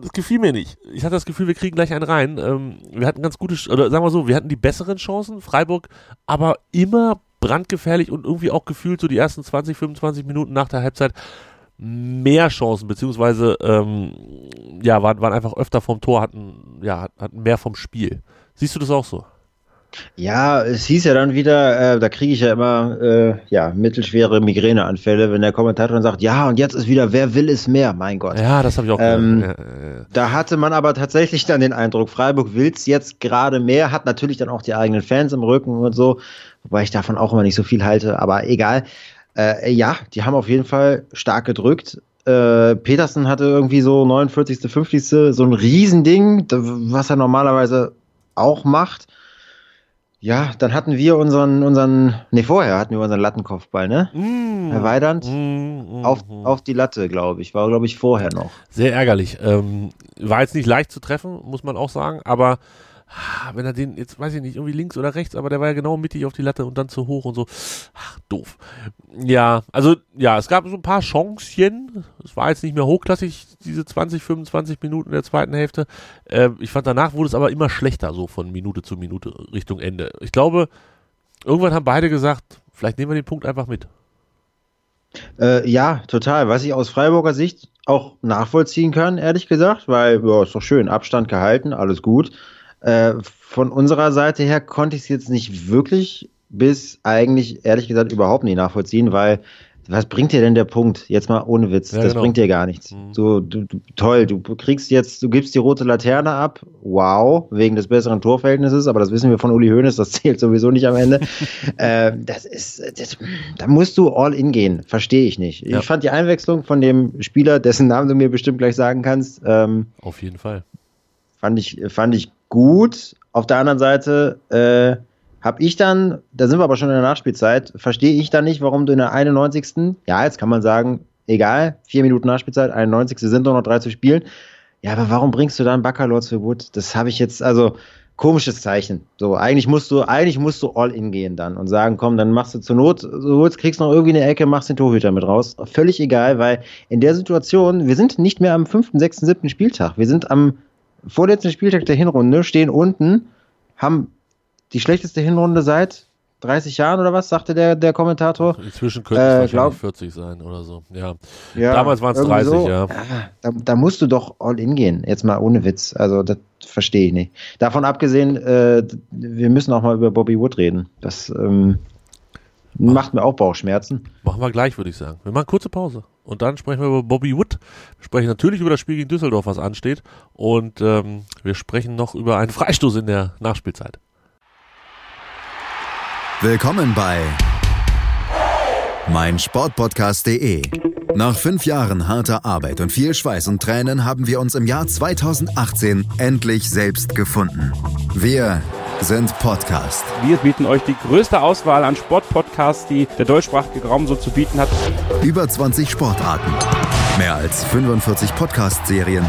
das gefiel mir nicht. Ich hatte das Gefühl, wir kriegen gleich einen rein. Ähm, wir hatten ganz gute, oder sagen wir so, wir hatten die besseren Chancen, Freiburg, aber immer brandgefährlich und irgendwie auch gefühlt so die ersten 20, 25 Minuten nach der Halbzeit mehr Chancen, beziehungsweise ähm, ja, waren, waren einfach öfter vom Tor, hatten, ja, hatten mehr vom Spiel. Siehst du das auch so? Ja, es hieß ja dann wieder, äh, da kriege ich ja immer äh, ja, mittelschwere Migräneanfälle, wenn der Kommentator dann sagt, ja, und jetzt ist wieder, wer will es mehr, mein Gott. Ja, das habe ich auch ähm, ja, ja, ja. Da hatte man aber tatsächlich dann den Eindruck, Freiburg will es jetzt gerade mehr, hat natürlich dann auch die eigenen Fans im Rücken und so, wobei ich davon auch immer nicht so viel halte, aber egal. Äh, ja, die haben auf jeden Fall stark gedrückt. Äh, Petersen hatte irgendwie so 49., 50. so ein Riesending, was er normalerweise auch macht. Ja, dann hatten wir unseren, unseren, nee, vorher hatten wir unseren Lattenkopfball, ne? Mm, Herr Weidand, mm, mm, auf, mm. auf die Latte, glaube ich. War, glaube ich, vorher noch. Sehr ärgerlich. Ähm, war jetzt nicht leicht zu treffen, muss man auch sagen, aber wenn er den, jetzt weiß ich nicht, irgendwie links oder rechts, aber der war ja genau mittig auf die Latte und dann zu hoch und so. Ach, doof. Ja, also, ja, es gab so ein paar Chancen. Es war jetzt nicht mehr hochklassig, diese 20, 25 Minuten der zweiten Hälfte. Äh, ich fand danach wurde es aber immer schlechter, so von Minute zu Minute Richtung Ende. Ich glaube, irgendwann haben beide gesagt, vielleicht nehmen wir den Punkt einfach mit. Äh, ja, total. Was ich aus Freiburger Sicht auch nachvollziehen kann, ehrlich gesagt, weil, ja, ist doch schön, Abstand gehalten, alles gut. Äh, von unserer Seite her konnte ich es jetzt nicht wirklich bis eigentlich, ehrlich gesagt, überhaupt nicht nachvollziehen, weil was bringt dir denn der Punkt? Jetzt mal ohne Witz. Ja, das genau. bringt dir gar nichts. Mhm. So, du, du, toll, du kriegst jetzt, du gibst die rote Laterne ab. Wow, wegen des besseren Torverhältnisses, aber das wissen wir von Uli Hoeneß, das <laughs> zählt sowieso nicht am Ende. <laughs> äh, das ist, das, da musst du all in gehen. Verstehe ich nicht. Ja. Ich fand die Einwechslung von dem Spieler, dessen Namen du mir bestimmt gleich sagen kannst. Ähm, Auf jeden Fall. Fand ich, fand ich gut. Auf der anderen Seite äh, habe ich dann, da sind wir aber schon in der Nachspielzeit, verstehe ich dann nicht, warum du in der 91. Ja, jetzt kann man sagen, egal, vier Minuten Nachspielzeit, 91. sind nur noch drei zu spielen. Ja, aber warum bringst du dann Baccalor zu Wood? Das habe ich jetzt, also komisches Zeichen. So, eigentlich musst du, eigentlich musst du all in gehen dann und sagen, komm, dann machst du zur Not, so jetzt kriegst noch irgendwie eine Ecke, machst den Torhüter mit raus. Völlig egal, weil in der Situation, wir sind nicht mehr am fünften, sechsten, siebten Spieltag. Wir sind am vorletzten Spieltag der Hinrunde, stehen unten, haben die schlechteste Hinrunde seit 30 Jahren oder was, sagte der, der Kommentator. Inzwischen könnte es äh, wahrscheinlich glaub, 40 sein oder so. Ja. ja Damals waren es 30, so. ja. Da, da, musst du doch all in gehen, jetzt mal ohne Witz. Also das verstehe ich nicht. Davon abgesehen, äh, wir müssen auch mal über Bobby Wood reden. Das ähm, macht mir auch Bauchschmerzen. Machen wir gleich, würde ich sagen. Wir machen kurze Pause. Und dann sprechen wir über Bobby Wood. Wir sprechen natürlich über das Spiel gegen Düsseldorf, was ansteht. Und ähm, wir sprechen noch über einen Freistoß in der Nachspielzeit. Willkommen bei meinsportpodcast.de. Nach fünf Jahren harter Arbeit und viel Schweiß und Tränen haben wir uns im Jahr 2018 endlich selbst gefunden. Wir sind Podcast. Wir bieten euch die größte Auswahl an Sportpodcasts, die der deutschsprachige Raum so zu bieten hat. Über 20 Sportarten, mehr als 45 Podcast-Serien,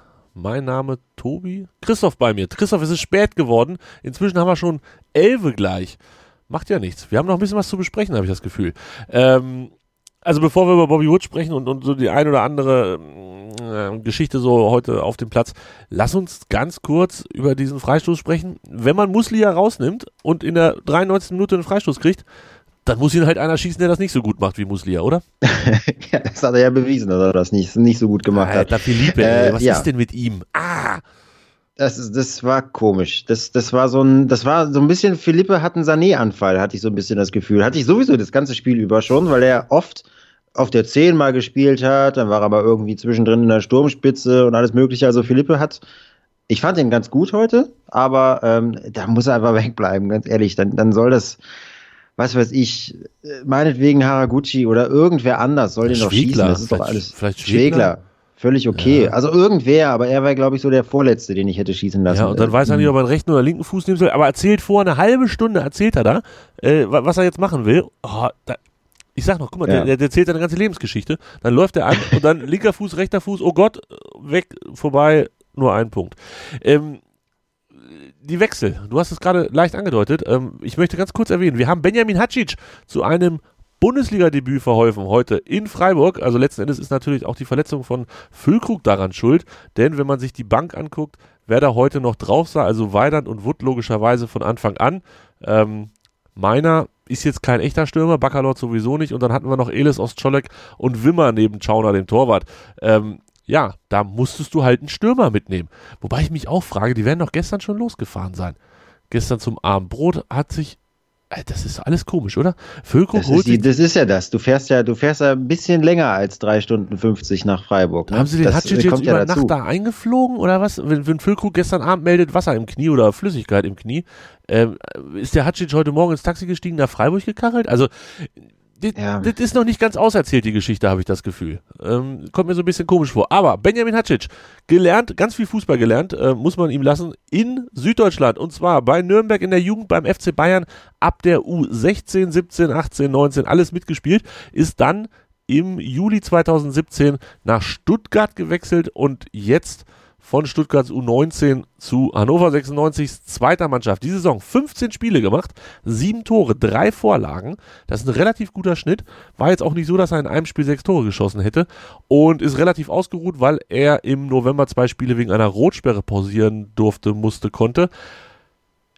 Mein Name Tobi. Christoph bei mir. Christoph, es ist spät geworden. Inzwischen haben wir schon elfe gleich. Macht ja nichts. Wir haben noch ein bisschen was zu besprechen, habe ich das Gefühl. Ähm, also bevor wir über Bobby Wood sprechen und, und so die ein oder andere äh, Geschichte so heute auf dem Platz, lass uns ganz kurz über diesen Freistoß sprechen. Wenn man Muslia rausnimmt und in der 93. Minute einen Freistoß kriegt, dann muss ihn halt einer schießen, der das nicht so gut macht wie Muslia, oder? <laughs> ja, das hat er ja bewiesen, dass er das nicht, nicht so gut gemacht Alter, hat. Philippe, äh, was ja. ist denn mit ihm? Ah! Das, das war komisch. Das, das war so ein, das war so ein bisschen, Philippe hat einen Sané-Anfall, hatte ich so ein bisschen das Gefühl. Hatte ich sowieso das ganze Spiel über schon, weil er oft auf der 10 mal gespielt hat, dann war er aber irgendwie zwischendrin in der Sturmspitze und alles mögliche. Also Philippe hat, ich fand ihn ganz gut heute, aber ähm, da muss er einfach <laughs> wegbleiben, ganz ehrlich. Dann, dann soll das, was weiß ich, meinetwegen Haraguchi oder irgendwer anders soll den doch schießen. Das ist doch alles. Vielleicht Schwegler. Völlig okay. Ja. Also irgendwer, aber er war, glaube ich, so der Vorletzte, den ich hätte schießen lassen. Ja, und dann weiß er nicht, ob er einen rechten oder linken Fuß nehmen soll. Aber erzählt vor eine halbe Stunde, erzählt er da, äh, was er jetzt machen will. Oh, da, ich sag noch, guck mal, ja. der, der erzählt seine ganze Lebensgeschichte. Dann läuft er an und dann linker Fuß, rechter Fuß, oh Gott, weg, vorbei, nur ein Punkt. Ähm, die Wechsel, du hast es gerade leicht angedeutet. Ähm, ich möchte ganz kurz erwähnen, wir haben Benjamin Hacic zu einem Bundesliga-Debüt verholfen heute in Freiburg. Also letzten Endes ist natürlich auch die Verletzung von Füllkrug daran schuld, denn wenn man sich die Bank anguckt, wer da heute noch drauf sah, also Weidand und Wood logischerweise von Anfang an. Ähm, meiner ist jetzt kein echter Stürmer, Bakalot sowieso nicht und dann hatten wir noch Elis Ostscholek und Wimmer neben Schauner, dem Torwart. Ähm, ja, da musstest du halt einen Stürmer mitnehmen. Wobei ich mich auch frage, die werden doch gestern schon losgefahren sein. Gestern zum Abendbrot hat sich das ist alles komisch, oder? Völko das, ist die, das ist ja das. Du fährst ja, du fährst ja ein bisschen länger als drei Stunden 50 nach Freiburg. Ne? Haben sie den Hatschic jetzt über ja Nacht da eingeflogen oder was? Wenn, wenn Füllkrug gestern Abend meldet, Wasser im Knie oder Flüssigkeit im Knie, ähm, ist der Hatschic heute Morgen ins Taxi gestiegen, nach Freiburg gekachelt? Also das, ja. das ist noch nicht ganz auserzählt, die Geschichte, habe ich das Gefühl. Ähm, kommt mir so ein bisschen komisch vor. Aber Benjamin Hacic, gelernt, ganz viel Fußball gelernt, äh, muss man ihm lassen, in Süddeutschland. Und zwar bei Nürnberg in der Jugend, beim FC Bayern ab der U16, 17, 18, 19, alles mitgespielt. Ist dann im Juli 2017 nach Stuttgart gewechselt und jetzt von Stuttgarts U19 zu Hannover 96 zweiter Mannschaft. Die Saison 15 Spiele gemacht, sieben Tore, drei Vorlagen. Das ist ein relativ guter Schnitt. War jetzt auch nicht so, dass er in einem Spiel sechs Tore geschossen hätte und ist relativ ausgeruht, weil er im November zwei Spiele wegen einer Rotsperre pausieren durfte, musste, konnte.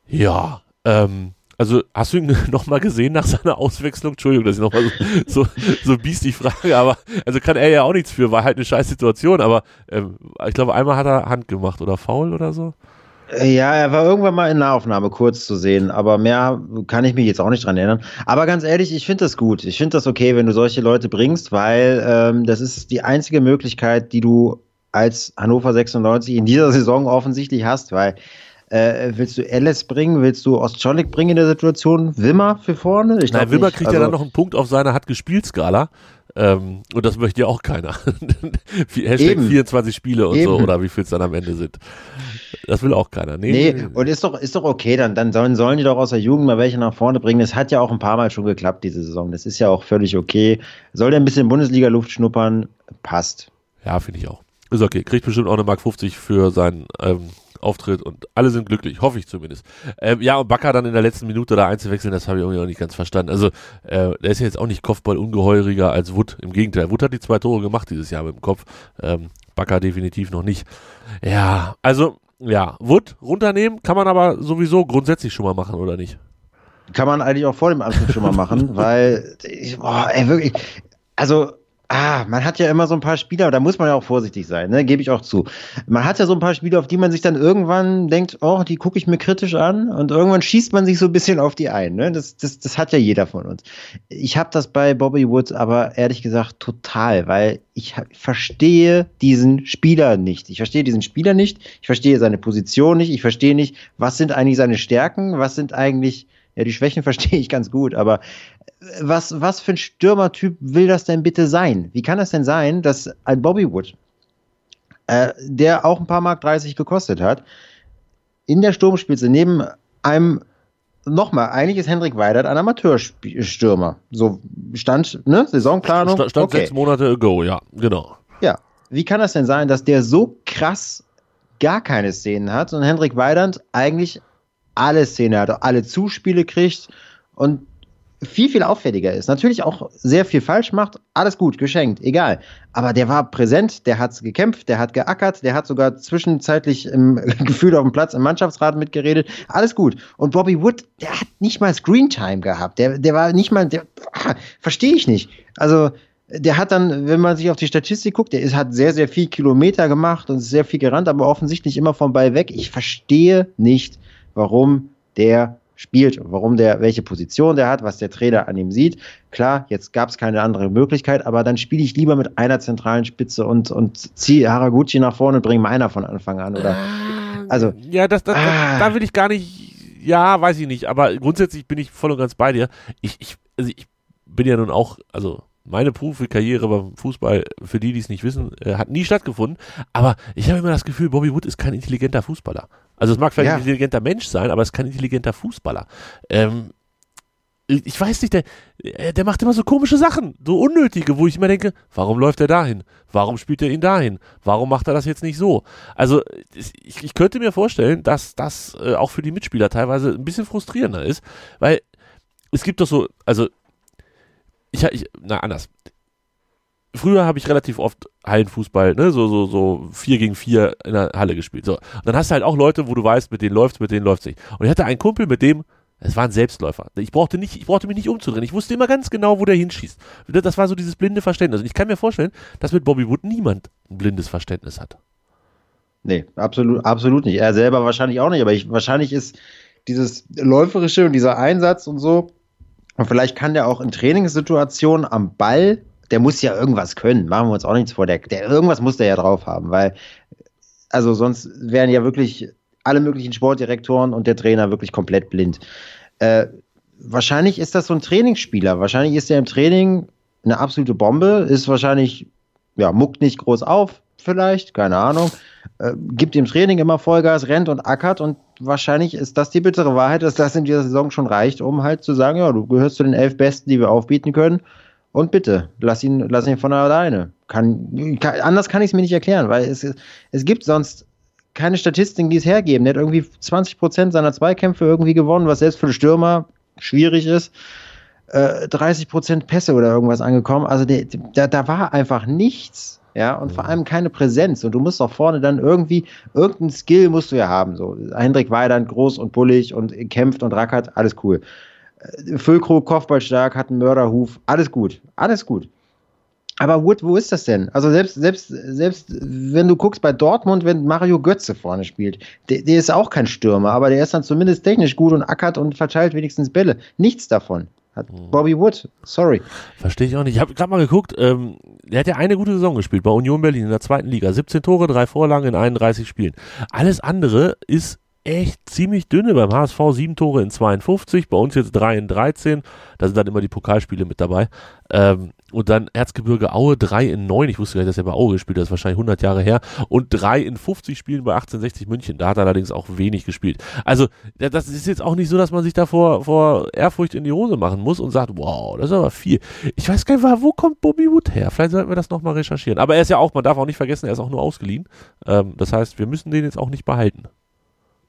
Ja, ähm, also hast du ihn <laughs> nochmal gesehen nach seiner Auswechslung? Entschuldigung, dass ich nochmal so, so, so biestig frage, aber also kann er ja auch nichts für, war halt eine scheiß Situation, aber ähm, ich glaube, einmal hat er Hand gemacht oder faul oder so. Äh, ja, er war irgendwann mal in Nahaufnahme kurz zu sehen, aber mehr kann ich mich jetzt auch nicht dran erinnern. Aber ganz ehrlich, ich finde das gut. Ich finde das okay, wenn du solche Leute bringst, weil ähm, das ist die einzige Möglichkeit, die du als Hannover 96 in dieser Saison offensichtlich hast, weil äh, willst du Ellis bringen? Willst du Ostschollig bringen in der Situation? Wimmer für vorne? Ich Nein, Wimmer nicht. kriegt also, ja dann noch einen Punkt auf seiner hat gespielt Skala. Ähm, und das möchte ja auch keiner. <laughs> Hashtag Eben. 24 Spiele und Eben. so, oder wie viel es dann am Ende sind. Das will auch keiner. Nee, nee, und ist doch, ist doch okay, dann, dann sollen, sollen die doch aus der Jugend mal welche nach vorne bringen. Das hat ja auch ein paar Mal schon geklappt, diese Saison. Das ist ja auch völlig okay. Soll der ein bisschen Bundesliga-Luft schnuppern? Passt. Ja, finde ich auch. Ist okay. Kriegt bestimmt auch eine Mark 50 für seinen ähm, Auftritt und alle sind glücklich, hoffe ich zumindest. Ähm, ja, und Bakker dann in der letzten Minute da einzuwechseln, das habe ich irgendwie auch nicht ganz verstanden. Also, äh, der ist ja jetzt auch nicht Kopfball-ungeheuriger als Wood. Im Gegenteil, Wood hat die zwei Tore gemacht dieses Jahr mit dem Kopf. Ähm, Bakker definitiv noch nicht. Ja, also, ja, Wood runternehmen kann man aber sowieso grundsätzlich schon mal machen, oder nicht? Kann man eigentlich auch vor dem Anfang schon mal machen, <laughs> weil, ich, boah, ey, wirklich, also, Ah, man hat ja immer so ein paar Spieler, da muss man ja auch vorsichtig sein, ne? gebe ich auch zu. Man hat ja so ein paar Spieler, auf die man sich dann irgendwann denkt, oh, die gucke ich mir kritisch an und irgendwann schießt man sich so ein bisschen auf die ein. Ne? Das, das, das hat ja jeder von uns. Ich habe das bei Bobby Woods aber ehrlich gesagt total, weil ich verstehe diesen Spieler nicht. Ich verstehe diesen Spieler nicht, ich verstehe seine Position nicht, ich verstehe nicht, was sind eigentlich seine Stärken, was sind eigentlich ja, die Schwächen <laughs> verstehe ich ganz gut, aber was, was für ein Stürmertyp will das denn bitte sein? Wie kann das denn sein, dass ein Bobby Wood, äh, der auch ein paar Mark 30 gekostet hat, in der Sturmspitze neben einem nochmal, eigentlich ist Hendrik Weidert ein Amateurstürmer. So stand, ne, Saisonplanung. Stand, stand okay. sechs Monate ago, ja, genau. Ja. Wie kann das denn sein, dass der so krass gar keine Szenen hat und Hendrik Weidand eigentlich alle Szenen hat, alle Zuspiele kriegt und viel, viel auffälliger ist. Natürlich auch sehr viel falsch macht. Alles gut, geschenkt, egal. Aber der war präsent, der hat gekämpft, der hat geackert, der hat sogar zwischenzeitlich im <laughs> Gefühl auf dem Platz im Mannschaftsrat mitgeredet. Alles gut. Und Bobby Wood, der hat nicht mal Screentime gehabt. Der, der war nicht mal, ah, verstehe ich nicht. Also, der hat dann, wenn man sich auf die Statistik guckt, der ist, hat sehr, sehr viel Kilometer gemacht und sehr viel gerannt, aber offensichtlich immer vom Ball weg. Ich verstehe nicht, warum der spielt, warum der, welche Position der hat, was der Trainer an ihm sieht. Klar, jetzt gab es keine andere Möglichkeit, aber dann spiele ich lieber mit einer zentralen Spitze und, und ziehe Haraguchi nach vorne und bringe meiner von Anfang an. Oder, ah, also, ja, das, das, ah. da will ich gar nicht, ja, weiß ich nicht, aber grundsätzlich bin ich voll und ganz bei dir. Ich, ich, also ich bin ja nun auch, also meine Profikarriere beim Fußball, für die, die es nicht wissen, äh, hat nie stattgefunden. Aber ich habe immer das Gefühl, Bobby Wood ist kein intelligenter Fußballer. Also es mag vielleicht ja. ein intelligenter Mensch sein, aber es ist kein intelligenter Fußballer. Ähm, ich weiß nicht, der, äh, der macht immer so komische Sachen, so unnötige, wo ich immer denke, warum läuft er dahin? Warum spielt er ihn dahin? Warum macht er das jetzt nicht so? Also ich, ich könnte mir vorstellen, dass das äh, auch für die Mitspieler teilweise ein bisschen frustrierender ist, weil es gibt doch so, also ich, ich na anders. Früher habe ich relativ oft Hallenfußball, ne, so, so, so vier gegen vier in der Halle gespielt. So. Und dann hast du halt auch Leute, wo du weißt, mit denen läuft's, mit denen läuft's nicht. Und ich hatte einen Kumpel, mit dem Es war ein Selbstläufer. Ich brauchte, nicht, ich brauchte mich nicht umzudrehen. Ich wusste immer ganz genau, wo der hinschießt. Das war so dieses blinde Verständnis. Und ich kann mir vorstellen, dass mit Bobby Wood niemand ein blindes Verständnis hat. Nee, absolut, absolut nicht. Er selber wahrscheinlich auch nicht, aber ich, wahrscheinlich ist dieses Läuferische und dieser Einsatz und so, und vielleicht kann der auch in Trainingssituationen am Ball, der muss ja irgendwas können, machen wir uns auch nichts vor, der, der irgendwas muss der ja drauf haben, weil, also sonst wären ja wirklich alle möglichen Sportdirektoren und der Trainer wirklich komplett blind. Äh, wahrscheinlich ist das so ein Trainingsspieler. Wahrscheinlich ist er im Training eine absolute Bombe, ist wahrscheinlich, ja, muckt nicht groß auf, vielleicht, keine Ahnung, äh, gibt im Training immer Vollgas, rennt und ackert und wahrscheinlich ist das die bittere Wahrheit, dass das in dieser Saison schon reicht, um halt zu sagen, ja, du gehörst zu den elf Besten, die wir aufbieten können und bitte, lass ihn, lass ihn von alleine. Kann, kann anders kann ich es mir nicht erklären, weil es, es gibt sonst keine Statistiken, die es hergeben. Der hat irgendwie 20 Prozent seiner Zweikämpfe irgendwie gewonnen, was selbst für den Stürmer schwierig ist. Äh, 30 Prozent Pässe oder irgendwas angekommen. Also der, der, da war einfach nichts. Ja, und vor allem keine Präsenz. Und du musst auch vorne dann irgendwie, irgendein Skill musst du ja haben. So, Hendrik Weidand, groß und bullig und kämpft und rackert, alles cool. Äh, Füllkrug, Kopfballstark, hat einen Mörderhuf, alles gut, alles gut. Aber Wood, wo ist das denn? Also selbst, selbst, selbst wenn du guckst bei Dortmund, wenn Mario Götze vorne spielt, der, der ist auch kein Stürmer, aber der ist dann zumindest technisch gut und ackert und verteilt wenigstens Bälle. Nichts davon. Hat mhm. Bobby Wood, sorry. Verstehe ich auch nicht. Ich habe gerade mal geguckt, ähm, er hat ja eine gute Saison gespielt bei Union Berlin in der zweiten Liga. 17 Tore, drei Vorlagen in 31 Spielen. Alles andere ist echt ziemlich dünne. Beim HSV sieben Tore in 52, bei uns jetzt drei in 13. Da sind dann immer die Pokalspiele mit dabei. Ähm, und dann Erzgebirge Aue 3 in 9. Ich wusste gar nicht, dass er bei Aue gespielt hat. Das ist wahrscheinlich 100 Jahre her. Und 3 in 50 Spielen bei 1860 München. Da hat er allerdings auch wenig gespielt. Also, das ist jetzt auch nicht so, dass man sich da vor, vor Ehrfurcht in die Hose machen muss und sagt, wow, das ist aber viel. Ich weiß gar nicht, wo kommt Bobby Wood her? Vielleicht sollten wir das nochmal recherchieren. Aber er ist ja auch, man darf auch nicht vergessen, er ist auch nur ausgeliehen. Ähm, das heißt, wir müssen den jetzt auch nicht behalten.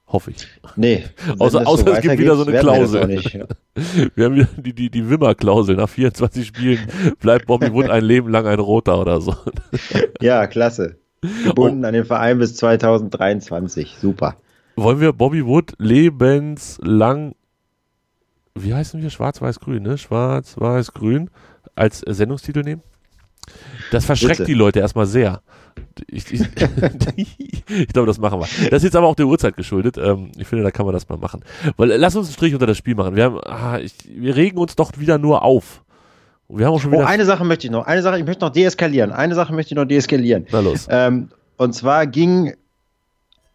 Hoffe ich. Nee. <laughs> außer außer so es gibt wieder so eine Klausel. Wir, nicht, ja. <laughs> wir haben wieder die, die, die Wimmer-Klausel. Nach 24 Spielen bleibt Bobby Wood ein Leben lang ein Roter oder so. <laughs> ja, klasse. Gebunden oh. an den Verein bis 2023. Super. Wollen wir Bobby Wood lebenslang, wie heißen wir? Schwarz-Weiß-Grün, ne? Schwarz-Weiß-Grün als Sendungstitel nehmen? Das verschreckt Bitte. die Leute erstmal sehr. Ich, ich, <laughs> ich, glaube, das machen wir. Das ist jetzt aber auch der Uhrzeit geschuldet. Ähm, ich finde, da kann man das mal machen. Weil lass uns einen Strich unter das Spiel machen. Wir, haben, ah, ich, wir regen uns doch wieder nur auf. Wir haben auch schon wieder. Oh, eine Sache möchte ich noch. Eine Sache, ich möchte noch deeskalieren. Eine Sache möchte ich noch deeskalieren. Na los. Ähm, und zwar ging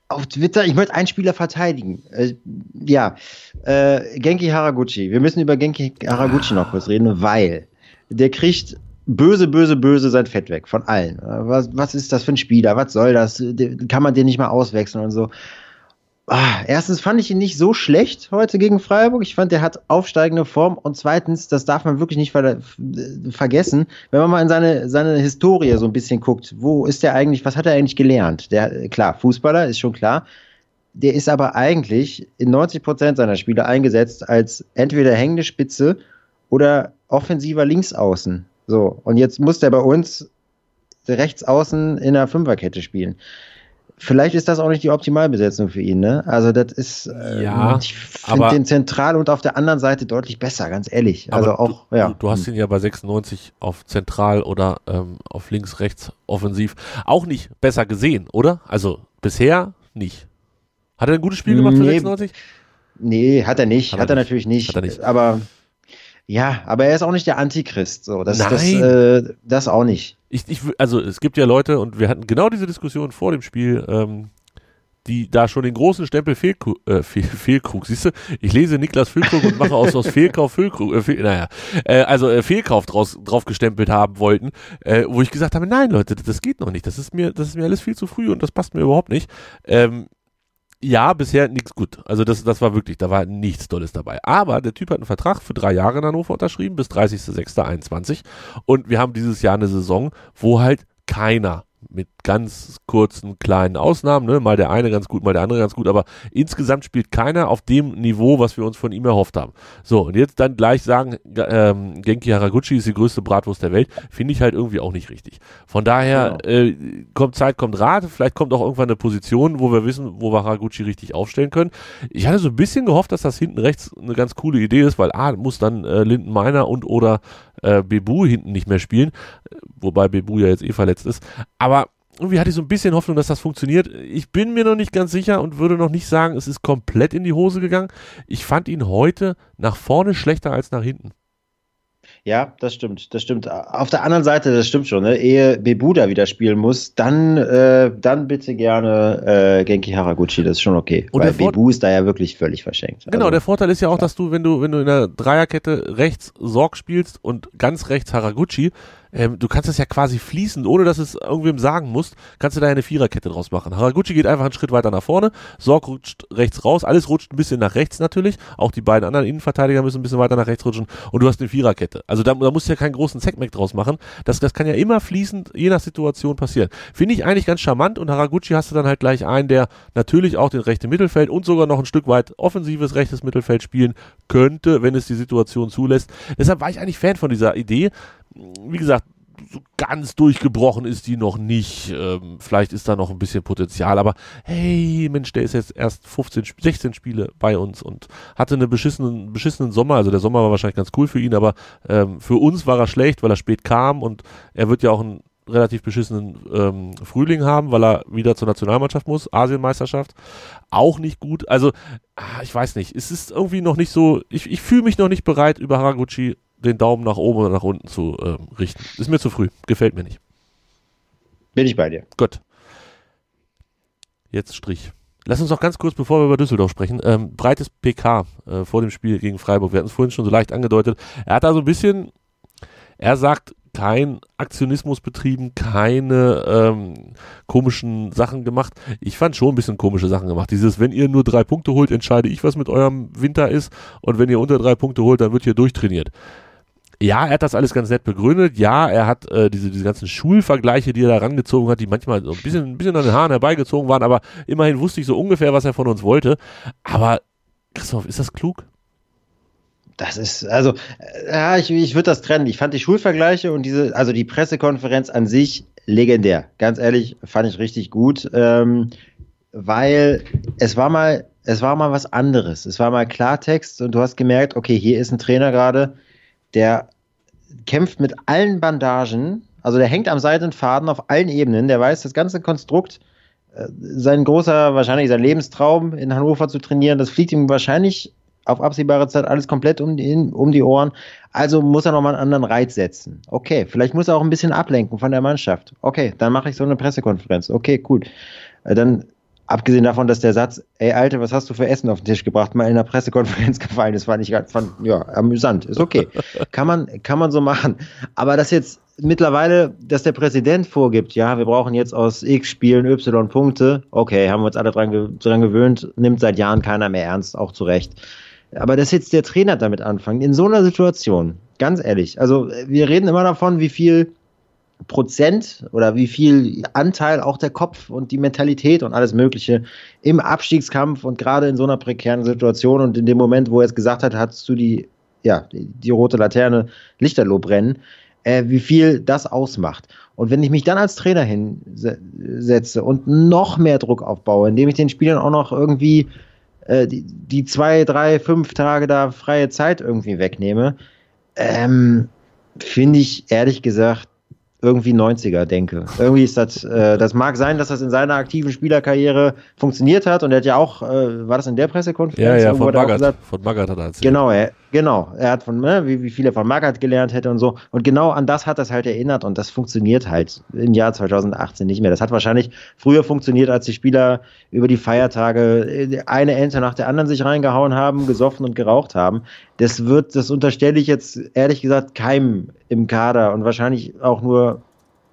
auf Twitter, ich möchte einen Spieler verteidigen. Äh, ja, äh, Genki Haraguchi. Wir müssen über Genki Haraguchi noch kurz reden, weil der kriegt böse, böse, böse sein Fett weg von allen. Was, was ist das für ein Spieler? Was soll das? Kann man den nicht mal auswechseln und so? Ah, erstens fand ich ihn nicht so schlecht heute gegen Freiburg. Ich fand, der hat aufsteigende Form. Und zweitens, das darf man wirklich nicht ver vergessen, wenn man mal in seine, seine Historie so ein bisschen guckt. Wo ist der eigentlich, was hat er eigentlich gelernt? Der, klar, Fußballer ist schon klar. Der ist aber eigentlich in 90 Prozent seiner Spiele eingesetzt als entweder hängende Spitze oder offensiver Linksaußen. So, und jetzt muss der bei uns rechts außen in der Fünferkette spielen. Vielleicht ist das auch nicht die Optimalbesetzung für ihn, ne? Also das ist, äh, ja, ich finde den zentral und auf der anderen Seite deutlich besser, ganz ehrlich. Also auch, du, ja. Du hast ihn ja bei 96 auf zentral oder ähm, auf links, rechts offensiv auch nicht besser gesehen, oder? Also bisher nicht. Hat er ein gutes Spiel gemacht für nee, 96? Nee, hat er nicht. Hat er, hat er nicht. natürlich nicht. Hat er nicht. Aber ja, aber er ist auch nicht der Antichrist. So, das, Nein. Das, äh, das auch nicht. Ich, ich, also es gibt ja Leute, und wir hatten genau diese Diskussion vor dem Spiel, ähm, die da schon den großen Stempel Fehlkrug, äh, Fehl, Fehlkrug, siehst du? Ich lese Niklas Fehlkrug und mache aus, aus <laughs> Fehlkauf Fehlkrug, äh, Fehl, naja, äh, also äh, Fehlkauf draus, drauf gestempelt haben wollten, äh, wo ich gesagt habe, nein Leute, das geht noch nicht, das ist mir, das ist mir alles viel zu früh und das passt mir überhaupt nicht. Ähm, ja, bisher nichts gut. Also das, das war wirklich, da war nichts Tolles dabei. Aber der Typ hat einen Vertrag für drei Jahre in Hannover unterschrieben, bis 30.06.21. Und wir haben dieses Jahr eine Saison, wo halt keiner mit ganz kurzen kleinen Ausnahmen, ne? mal der eine ganz gut, mal der andere ganz gut, aber insgesamt spielt keiner auf dem Niveau, was wir uns von ihm erhofft haben. So, und jetzt dann gleich sagen, ähm, Genki Haraguchi ist die größte Bratwurst der Welt, finde ich halt irgendwie auch nicht richtig. Von daher genau. äh, kommt Zeit, kommt Rat, vielleicht kommt auch irgendwann eine Position, wo wir wissen, wo wir Haraguchi richtig aufstellen können. Ich hatte so ein bisschen gehofft, dass das hinten rechts eine ganz coole Idee ist, weil A, muss dann äh, Linden Meiner und oder äh, Bebu hinten nicht mehr spielen, wobei Bebu ja jetzt eh verletzt ist. Aber irgendwie hatte ich so ein bisschen Hoffnung, dass das funktioniert. Ich bin mir noch nicht ganz sicher und würde noch nicht sagen, es ist komplett in die Hose gegangen. Ich fand ihn heute nach vorne schlechter als nach hinten. Ja, das stimmt, das stimmt. Auf der anderen Seite, das stimmt schon, ne? ehe Bebuda wieder spielen muss, dann, äh, dann bitte gerne äh, Genki Haraguchi, das ist schon okay. Und Weil Bebu ist da ja wirklich völlig verschenkt. Genau, also, der Vorteil ist ja auch, klar. dass du, wenn du, wenn du in der Dreierkette rechts Sorg spielst und ganz rechts Haraguchi, ähm, du kannst das ja quasi fließen, ohne dass es irgendwem sagen musst, kannst du da eine Viererkette draus machen. Haraguchi geht einfach einen Schritt weiter nach vorne, Sorg rutscht rechts raus, alles rutscht ein bisschen nach rechts natürlich, auch die beiden anderen Innenverteidiger müssen ein bisschen weiter nach rechts rutschen und du hast eine Viererkette. Also da, da musst du ja keinen großen Zackmeck draus machen. Das, das kann ja immer fließend, je nach Situation passieren. Finde ich eigentlich ganz charmant und Haraguchi hast du dann halt gleich einen, der natürlich auch den rechten Mittelfeld und sogar noch ein Stück weit offensives rechtes Mittelfeld spielen könnte, wenn es die Situation zulässt. Deshalb war ich eigentlich Fan von dieser Idee wie gesagt, so ganz durchgebrochen ist die noch nicht. Ähm, vielleicht ist da noch ein bisschen Potenzial, aber hey, Mensch, der ist jetzt erst 15, 16 Spiele bei uns und hatte einen beschissenen, beschissenen Sommer. Also der Sommer war wahrscheinlich ganz cool für ihn, aber ähm, für uns war er schlecht, weil er spät kam und er wird ja auch einen relativ beschissenen ähm, Frühling haben, weil er wieder zur Nationalmannschaft muss, Asienmeisterschaft. Auch nicht gut. Also, ah, ich weiß nicht. Es ist irgendwie noch nicht so, ich, ich fühle mich noch nicht bereit, über Haraguchi den Daumen nach oben oder nach unten zu ähm, richten. Ist mir zu früh. Gefällt mir nicht. Bin ich bei dir. Gut. Jetzt Strich. Lass uns noch ganz kurz, bevor wir über Düsseldorf sprechen, ähm, breites PK äh, vor dem Spiel gegen Freiburg. Wir hatten es vorhin schon so leicht angedeutet. Er hat da so ein bisschen, er sagt, kein Aktionismus betrieben, keine ähm, komischen Sachen gemacht. Ich fand schon ein bisschen komische Sachen gemacht. Dieses, wenn ihr nur drei Punkte holt, entscheide ich, was mit eurem Winter ist. Und wenn ihr unter drei Punkte holt, dann wird hier durchtrainiert ja, er hat das alles ganz nett begründet. Ja, er hat äh, diese, diese ganzen Schulvergleiche, die er da rangezogen hat, die manchmal so ein bisschen, ein bisschen an den Haaren herbeigezogen waren, aber immerhin wusste ich so ungefähr, was er von uns wollte. Aber Christoph, ist das klug? Das ist, also, äh, ja, ich, ich würde das trennen. Ich fand die Schulvergleiche und diese, also die Pressekonferenz an sich legendär. Ganz ehrlich, fand ich richtig gut, ähm, weil es war mal, es war mal was anderes. Es war mal Klartext und du hast gemerkt, okay, hier ist ein Trainer gerade, der kämpft mit allen Bandagen, also der hängt am Seitenfaden auf allen Ebenen, der weiß, das ganze Konstrukt, äh, sein großer, wahrscheinlich sein Lebenstraum in Hannover zu trainieren, das fliegt ihm wahrscheinlich auf absehbare Zeit alles komplett um die, um die Ohren. Also muss er nochmal einen anderen Reiz setzen. Okay, vielleicht muss er auch ein bisschen ablenken von der Mannschaft. Okay, dann mache ich so eine Pressekonferenz. Okay, cool. Äh, dann Abgesehen davon, dass der Satz, ey Alte, was hast du für Essen auf den Tisch gebracht, mal in einer Pressekonferenz <laughs> gefallen ist, fand ich fand, ja, amüsant. Ist okay. kann man, kann man so machen. Aber dass jetzt mittlerweile, dass der Präsident vorgibt, ja, wir brauchen jetzt aus X Spielen Y Punkte, okay, haben wir uns alle dran, dran gewöhnt, nimmt seit Jahren keiner mehr ernst, auch zu Recht. Aber dass jetzt der Trainer damit anfängt, in so einer Situation, ganz ehrlich, also wir reden immer davon, wie viel Prozent oder wie viel Anteil auch der Kopf und die Mentalität und alles Mögliche im Abstiegskampf und gerade in so einer prekären Situation und in dem Moment, wo er es gesagt hat, hattest du die, ja, die, die rote Laterne Lichterloh brennen, äh, wie viel das ausmacht. Und wenn ich mich dann als Trainer hinsetze und noch mehr Druck aufbaue, indem ich den Spielern auch noch irgendwie äh, die, die zwei, drei, fünf Tage da freie Zeit irgendwie wegnehme, ähm, finde ich ehrlich gesagt irgendwie 90er denke. Irgendwie ist das, äh, das mag sein, dass das in seiner aktiven Spielerkarriere funktioniert hat und er hat ja auch, äh, war das in der Pressekonferenz? Ja, ja, von Magath, gesagt, von Magath hat er erzählt. Genau, er, genau, er hat von, ne, wie, wie viel er von Magath gelernt hätte und so und genau an das hat das halt erinnert und das funktioniert halt im Jahr 2018 nicht mehr. Das hat wahrscheinlich früher funktioniert, als die Spieler über die Feiertage äh, eine Ente nach der anderen sich reingehauen haben, gesoffen und geraucht haben. Das wird, das unterstelle ich jetzt ehrlich gesagt keinem im Kader und wahrscheinlich auch nur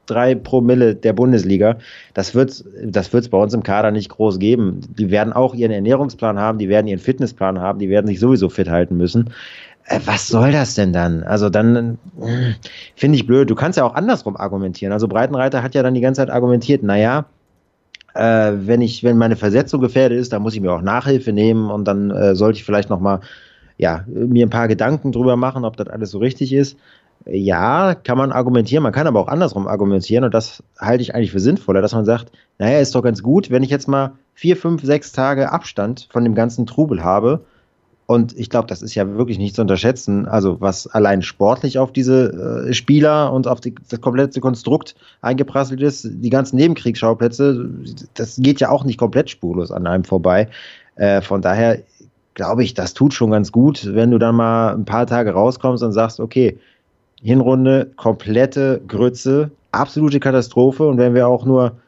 drei Promille der Bundesliga. Das wird das wird's bei uns im Kader nicht groß geben. Die werden auch ihren Ernährungsplan haben, die werden ihren Fitnessplan haben, die werden sich sowieso fit halten müssen. äh, was soll das denn dann? Also dann äh, finde ich blöd. Du kannst ja auch andersrum argumentieren. Also Breitenreiter hat ja dann die ganze Zeit argumentiert, naja, äh, wenn ich, wenn meine Versetzung gefährdet ist, dann muss ich mir auch Nachhilfe nehmen und dann äh, sollte ich vielleicht nochmal, ja, mir ein paar Gedanken drüber machen, ob das alles so richtig ist. Ja, kann man argumentieren, man kann aber auch andersrum argumentieren und das halte ich eigentlich für sinnvoller, dass man sagt, naja, ist doch ganz gut, wenn ich jetzt mal vier, fünf, sechs Tage Abstand von dem ganzen Trubel habe, und ich glaube, das ist ja wirklich nicht zu unterschätzen. Also was allein sportlich auf diese äh, Spieler und auf die, das komplette Konstrukt eingeprasselt ist, die ganzen Nebenkriegsschauplätze, das geht ja auch nicht komplett spurlos an einem vorbei. Äh, von daher glaube ich, das tut schon ganz gut, wenn du dann mal ein paar Tage rauskommst und sagst, okay, Hinrunde, komplette Grütze, absolute Katastrophe. Und wenn wir auch nur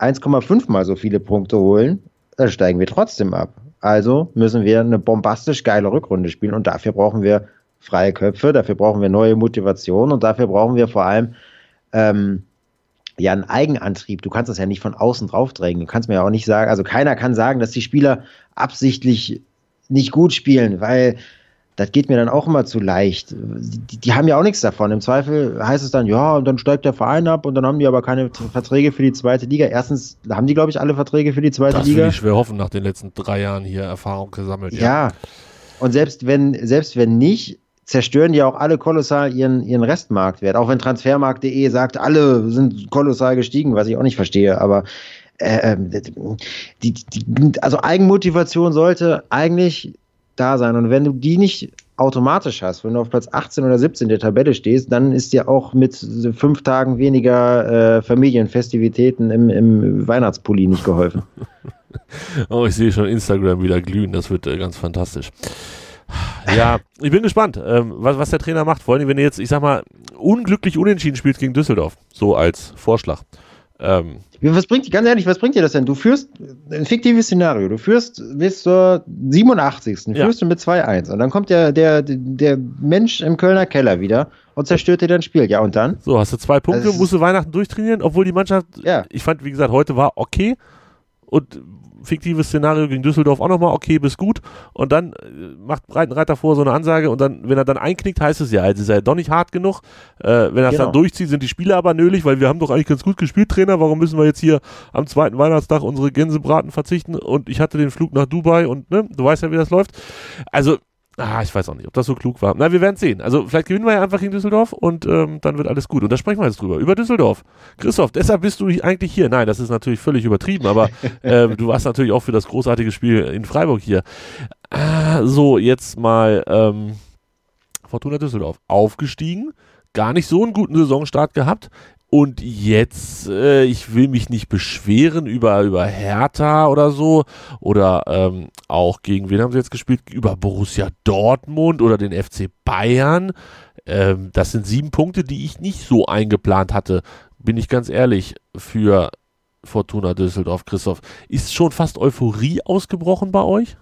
1,5 mal so viele Punkte holen, dann steigen wir trotzdem ab. Also müssen wir eine bombastisch geile Rückrunde spielen und dafür brauchen wir freie Köpfe, dafür brauchen wir neue Motivation und dafür brauchen wir vor allem ähm, ja einen Eigenantrieb. Du kannst das ja nicht von außen draufdrängen. Du kannst mir ja auch nicht sagen, also keiner kann sagen, dass die Spieler absichtlich nicht gut spielen, weil das geht mir dann auch immer zu leicht. Die, die, haben ja auch nichts davon. Im Zweifel heißt es dann, ja, und dann steigt der Verein ab und dann haben die aber keine Verträge für die zweite Liga. Erstens haben die, glaube ich, alle Verträge für die zweite das Liga. Das ich schwer hoffen, nach den letzten drei Jahren hier Erfahrung gesammelt. Ja. ja. Und selbst wenn, selbst wenn nicht, zerstören die auch alle kolossal ihren, ihren Restmarktwert. Auch wenn Transfermarkt.de sagt, alle sind kolossal gestiegen, was ich auch nicht verstehe, aber äh, ähm, die, die, also Eigenmotivation sollte eigentlich da sein. Und wenn du die nicht automatisch hast, wenn du auf Platz 18 oder 17 der Tabelle stehst, dann ist dir auch mit fünf Tagen weniger äh, Familienfestivitäten im, im Weihnachtspulli nicht geholfen. <laughs> oh, ich sehe schon Instagram wieder glühen, das wird äh, ganz fantastisch. Ja, ich bin gespannt, ähm, was, was der Trainer macht. Vor allem, wenn er jetzt, ich sag mal, unglücklich unentschieden spielt gegen Düsseldorf. So als Vorschlag. Ähm, was bringt, ganz ehrlich, was bringt dir das denn? Du führst ein fiktives Szenario. Du führst bis zur 87. Ja. führst du mit 2-1. Und dann kommt der, der, der Mensch im Kölner Keller wieder und zerstört dir dein Spiel. Ja, und dann? So, hast du zwei Punkte, musst du Weihnachten durchtrainieren, obwohl die Mannschaft, ja. ich fand, wie gesagt, heute war okay. Und fiktives Szenario gegen Düsseldorf auch nochmal, okay, bis gut. Und dann äh, macht Breitenreiter vor so eine Ansage und dann, wenn er dann einknickt, heißt es ja, also ist er doch nicht hart genug. Äh, wenn er es genau. dann durchzieht, sind die Spieler aber nölig, weil wir haben doch eigentlich ganz gut gespielt, Trainer. Warum müssen wir jetzt hier am zweiten Weihnachtstag unsere Gänsebraten verzichten? Und ich hatte den Flug nach Dubai und ne, du weißt ja, wie das läuft. Also Ah, ich weiß auch nicht, ob das so klug war. Na, wir werden sehen. Also vielleicht gewinnen wir ja einfach gegen Düsseldorf und ähm, dann wird alles gut. Und da sprechen wir jetzt drüber. Über Düsseldorf. Christoph, deshalb bist du eigentlich hier. Nein, das ist natürlich völlig übertrieben, aber <laughs> äh, du warst natürlich auch für das großartige Spiel in Freiburg hier. Ah, so, jetzt mal ähm, Fortuna Düsseldorf. Aufgestiegen, gar nicht so einen guten Saisonstart gehabt. Und jetzt, äh, ich will mich nicht beschweren über, über Hertha oder so oder ähm, auch gegen wen haben sie jetzt gespielt? Über Borussia Dortmund oder den FC Bayern. Ähm, das sind sieben Punkte, die ich nicht so eingeplant hatte, bin ich ganz ehrlich, für Fortuna Düsseldorf, Christoph. Ist schon fast Euphorie ausgebrochen bei euch?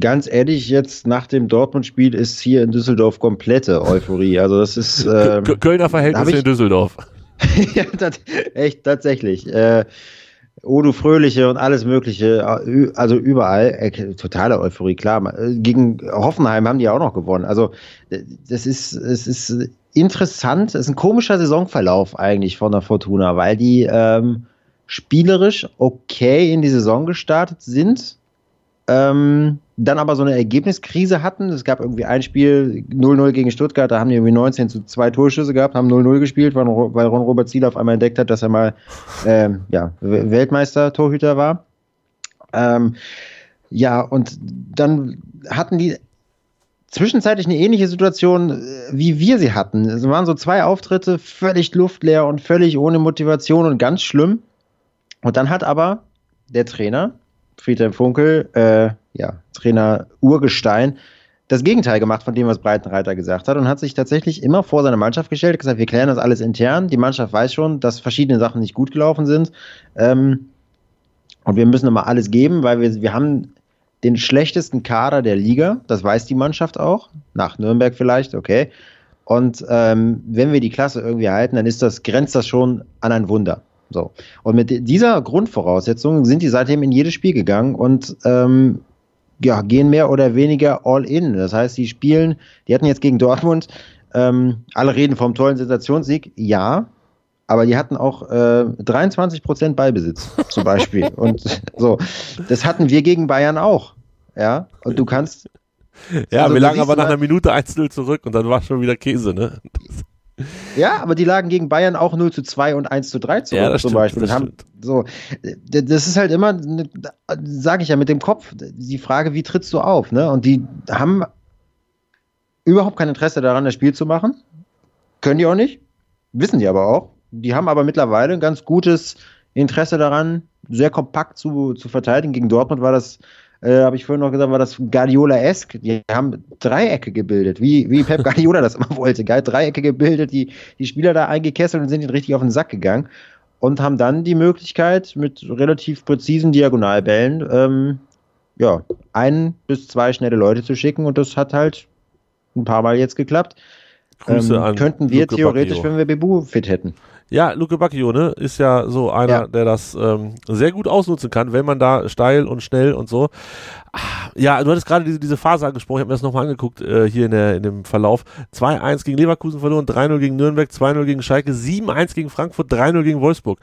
Ganz ehrlich, jetzt nach dem Dortmund-Spiel ist hier in Düsseldorf komplette Euphorie. Also das ist ähm, Kölner Verhältnisse in Düsseldorf. <laughs> ja, das, echt tatsächlich. Äh, Odo Fröhliche und alles Mögliche, äh, also überall, äh, totale Euphorie, klar. Gegen Hoffenheim haben die auch noch gewonnen. Also das ist, es ist interessant, es ist ein komischer Saisonverlauf eigentlich von der Fortuna, weil die ähm, spielerisch okay in die Saison gestartet sind. Ähm, dann aber so eine Ergebniskrise hatten. Es gab irgendwie ein Spiel 0-0 gegen Stuttgart, da haben die irgendwie 19 zu zwei Torschüsse gehabt, haben 0-0 gespielt, weil, weil Ron Robert Ziel auf einmal entdeckt hat, dass er mal ähm, ja, Weltmeister-Torhüter war. Ähm, ja, und dann hatten die zwischenzeitlich eine ähnliche Situation, äh, wie wir sie hatten. Es waren so zwei Auftritte, völlig luftleer und völlig ohne Motivation und ganz schlimm. Und dann hat aber der Trainer, Friedhelm Funkel, äh, ja, Trainer Urgestein, das Gegenteil gemacht von dem, was Breitenreiter gesagt hat und hat sich tatsächlich immer vor seine Mannschaft gestellt, gesagt, wir klären das alles intern. Die Mannschaft weiß schon, dass verschiedene Sachen nicht gut gelaufen sind. Ähm, und wir müssen immer alles geben, weil wir, wir haben den schlechtesten Kader der Liga. Das weiß die Mannschaft auch. Nach Nürnberg vielleicht, okay. Und ähm, wenn wir die Klasse irgendwie halten, dann ist das, grenzt das schon an ein Wunder. So. Und mit dieser Grundvoraussetzung sind die seitdem in jedes Spiel gegangen und ähm, ja, gehen mehr oder weniger all in. Das heißt, sie spielen, die hatten jetzt gegen Dortmund, ähm, alle reden vom tollen Sensationssieg, ja, aber die hatten auch äh, 23 Prozent Ballbesitz zum Beispiel. <laughs> und so, das hatten wir gegen Bayern auch. Ja, und du kannst. Ja, also, wir lagen aber nach einer Minute 1-0 zurück und dann war schon wieder Käse, ne? Ja, aber die lagen gegen Bayern auch 0 zu 2 und 1 zu 3 zurück ja, das zum stimmt, Beispiel. Das, haben, so, das ist halt immer, sage ich ja, mit dem Kopf, die Frage, wie trittst du auf? Ne? Und die haben überhaupt kein Interesse daran, das Spiel zu machen. Können die auch nicht. Wissen die aber auch. Die haben aber mittlerweile ein ganz gutes Interesse daran, sehr kompakt zu, zu verteidigen. Gegen Dortmund war das äh, habe ich vorhin noch gesagt, war das Guardiola-esque. Die haben Dreiecke gebildet, wie, wie Pep Guardiola <laughs> das immer wollte. Geil, Dreiecke gebildet, die, die Spieler da eingekesselt und sind ihnen richtig auf den Sack gegangen und haben dann die Möglichkeit, mit relativ präzisen Diagonalbällen ähm, ja, ein bis zwei schnelle Leute zu schicken und das hat halt ein paar Mal jetzt geklappt. Grüße ähm, an könnten wir Luke theoretisch, Bacchio. wenn wir Bebu fit hätten. Ja, Luke Bacchio, ne, ist ja so einer, ja. der das ähm, sehr gut ausnutzen kann, wenn man da steil und schnell und so. Ah, ja, du hattest gerade diese, diese Phase angesprochen, ich habe mir das nochmal angeguckt äh, hier in, der, in dem Verlauf. 2-1 gegen Leverkusen verloren, 3-0 gegen Nürnberg, 2-0 gegen Schalke, 7-1 gegen Frankfurt, 3-0 gegen Wolfsburg.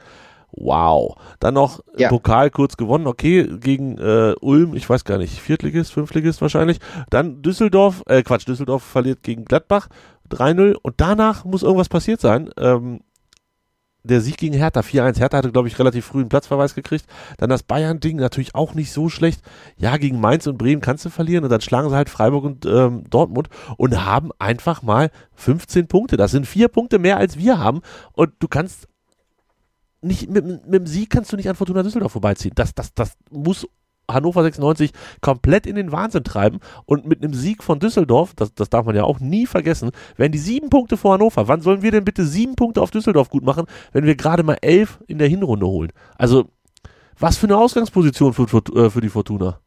Wow. Dann noch ja. Pokal kurz gewonnen, okay, gegen äh, Ulm, ich weiß gar nicht, Viertligist, Fünftligist wahrscheinlich. Dann Düsseldorf, äh Quatsch, Düsseldorf verliert gegen Gladbach 3-0 und danach muss irgendwas passiert sein. Ähm, der Sieg gegen Hertha 4-1. Hertha hatte, glaube ich, relativ früh einen Platzverweis gekriegt. Dann das Bayern-Ding natürlich auch nicht so schlecht. Ja, gegen Mainz und Bremen kannst du verlieren und dann schlagen sie halt Freiburg und ähm, Dortmund und haben einfach mal 15 Punkte. Das sind vier Punkte mehr als wir haben und du kannst nicht, mit, mit dem Sieg kannst du nicht an Fortuna Düsseldorf vorbeiziehen. Das, das, das muss Hannover 96 komplett in den Wahnsinn treiben und mit einem Sieg von Düsseldorf, das, das darf man ja auch nie vergessen, wären die sieben Punkte vor Hannover. Wann sollen wir denn bitte sieben Punkte auf Düsseldorf gut machen, wenn wir gerade mal elf in der Hinrunde holen? Also, was für eine Ausgangsposition für, für, äh, für die Fortuna?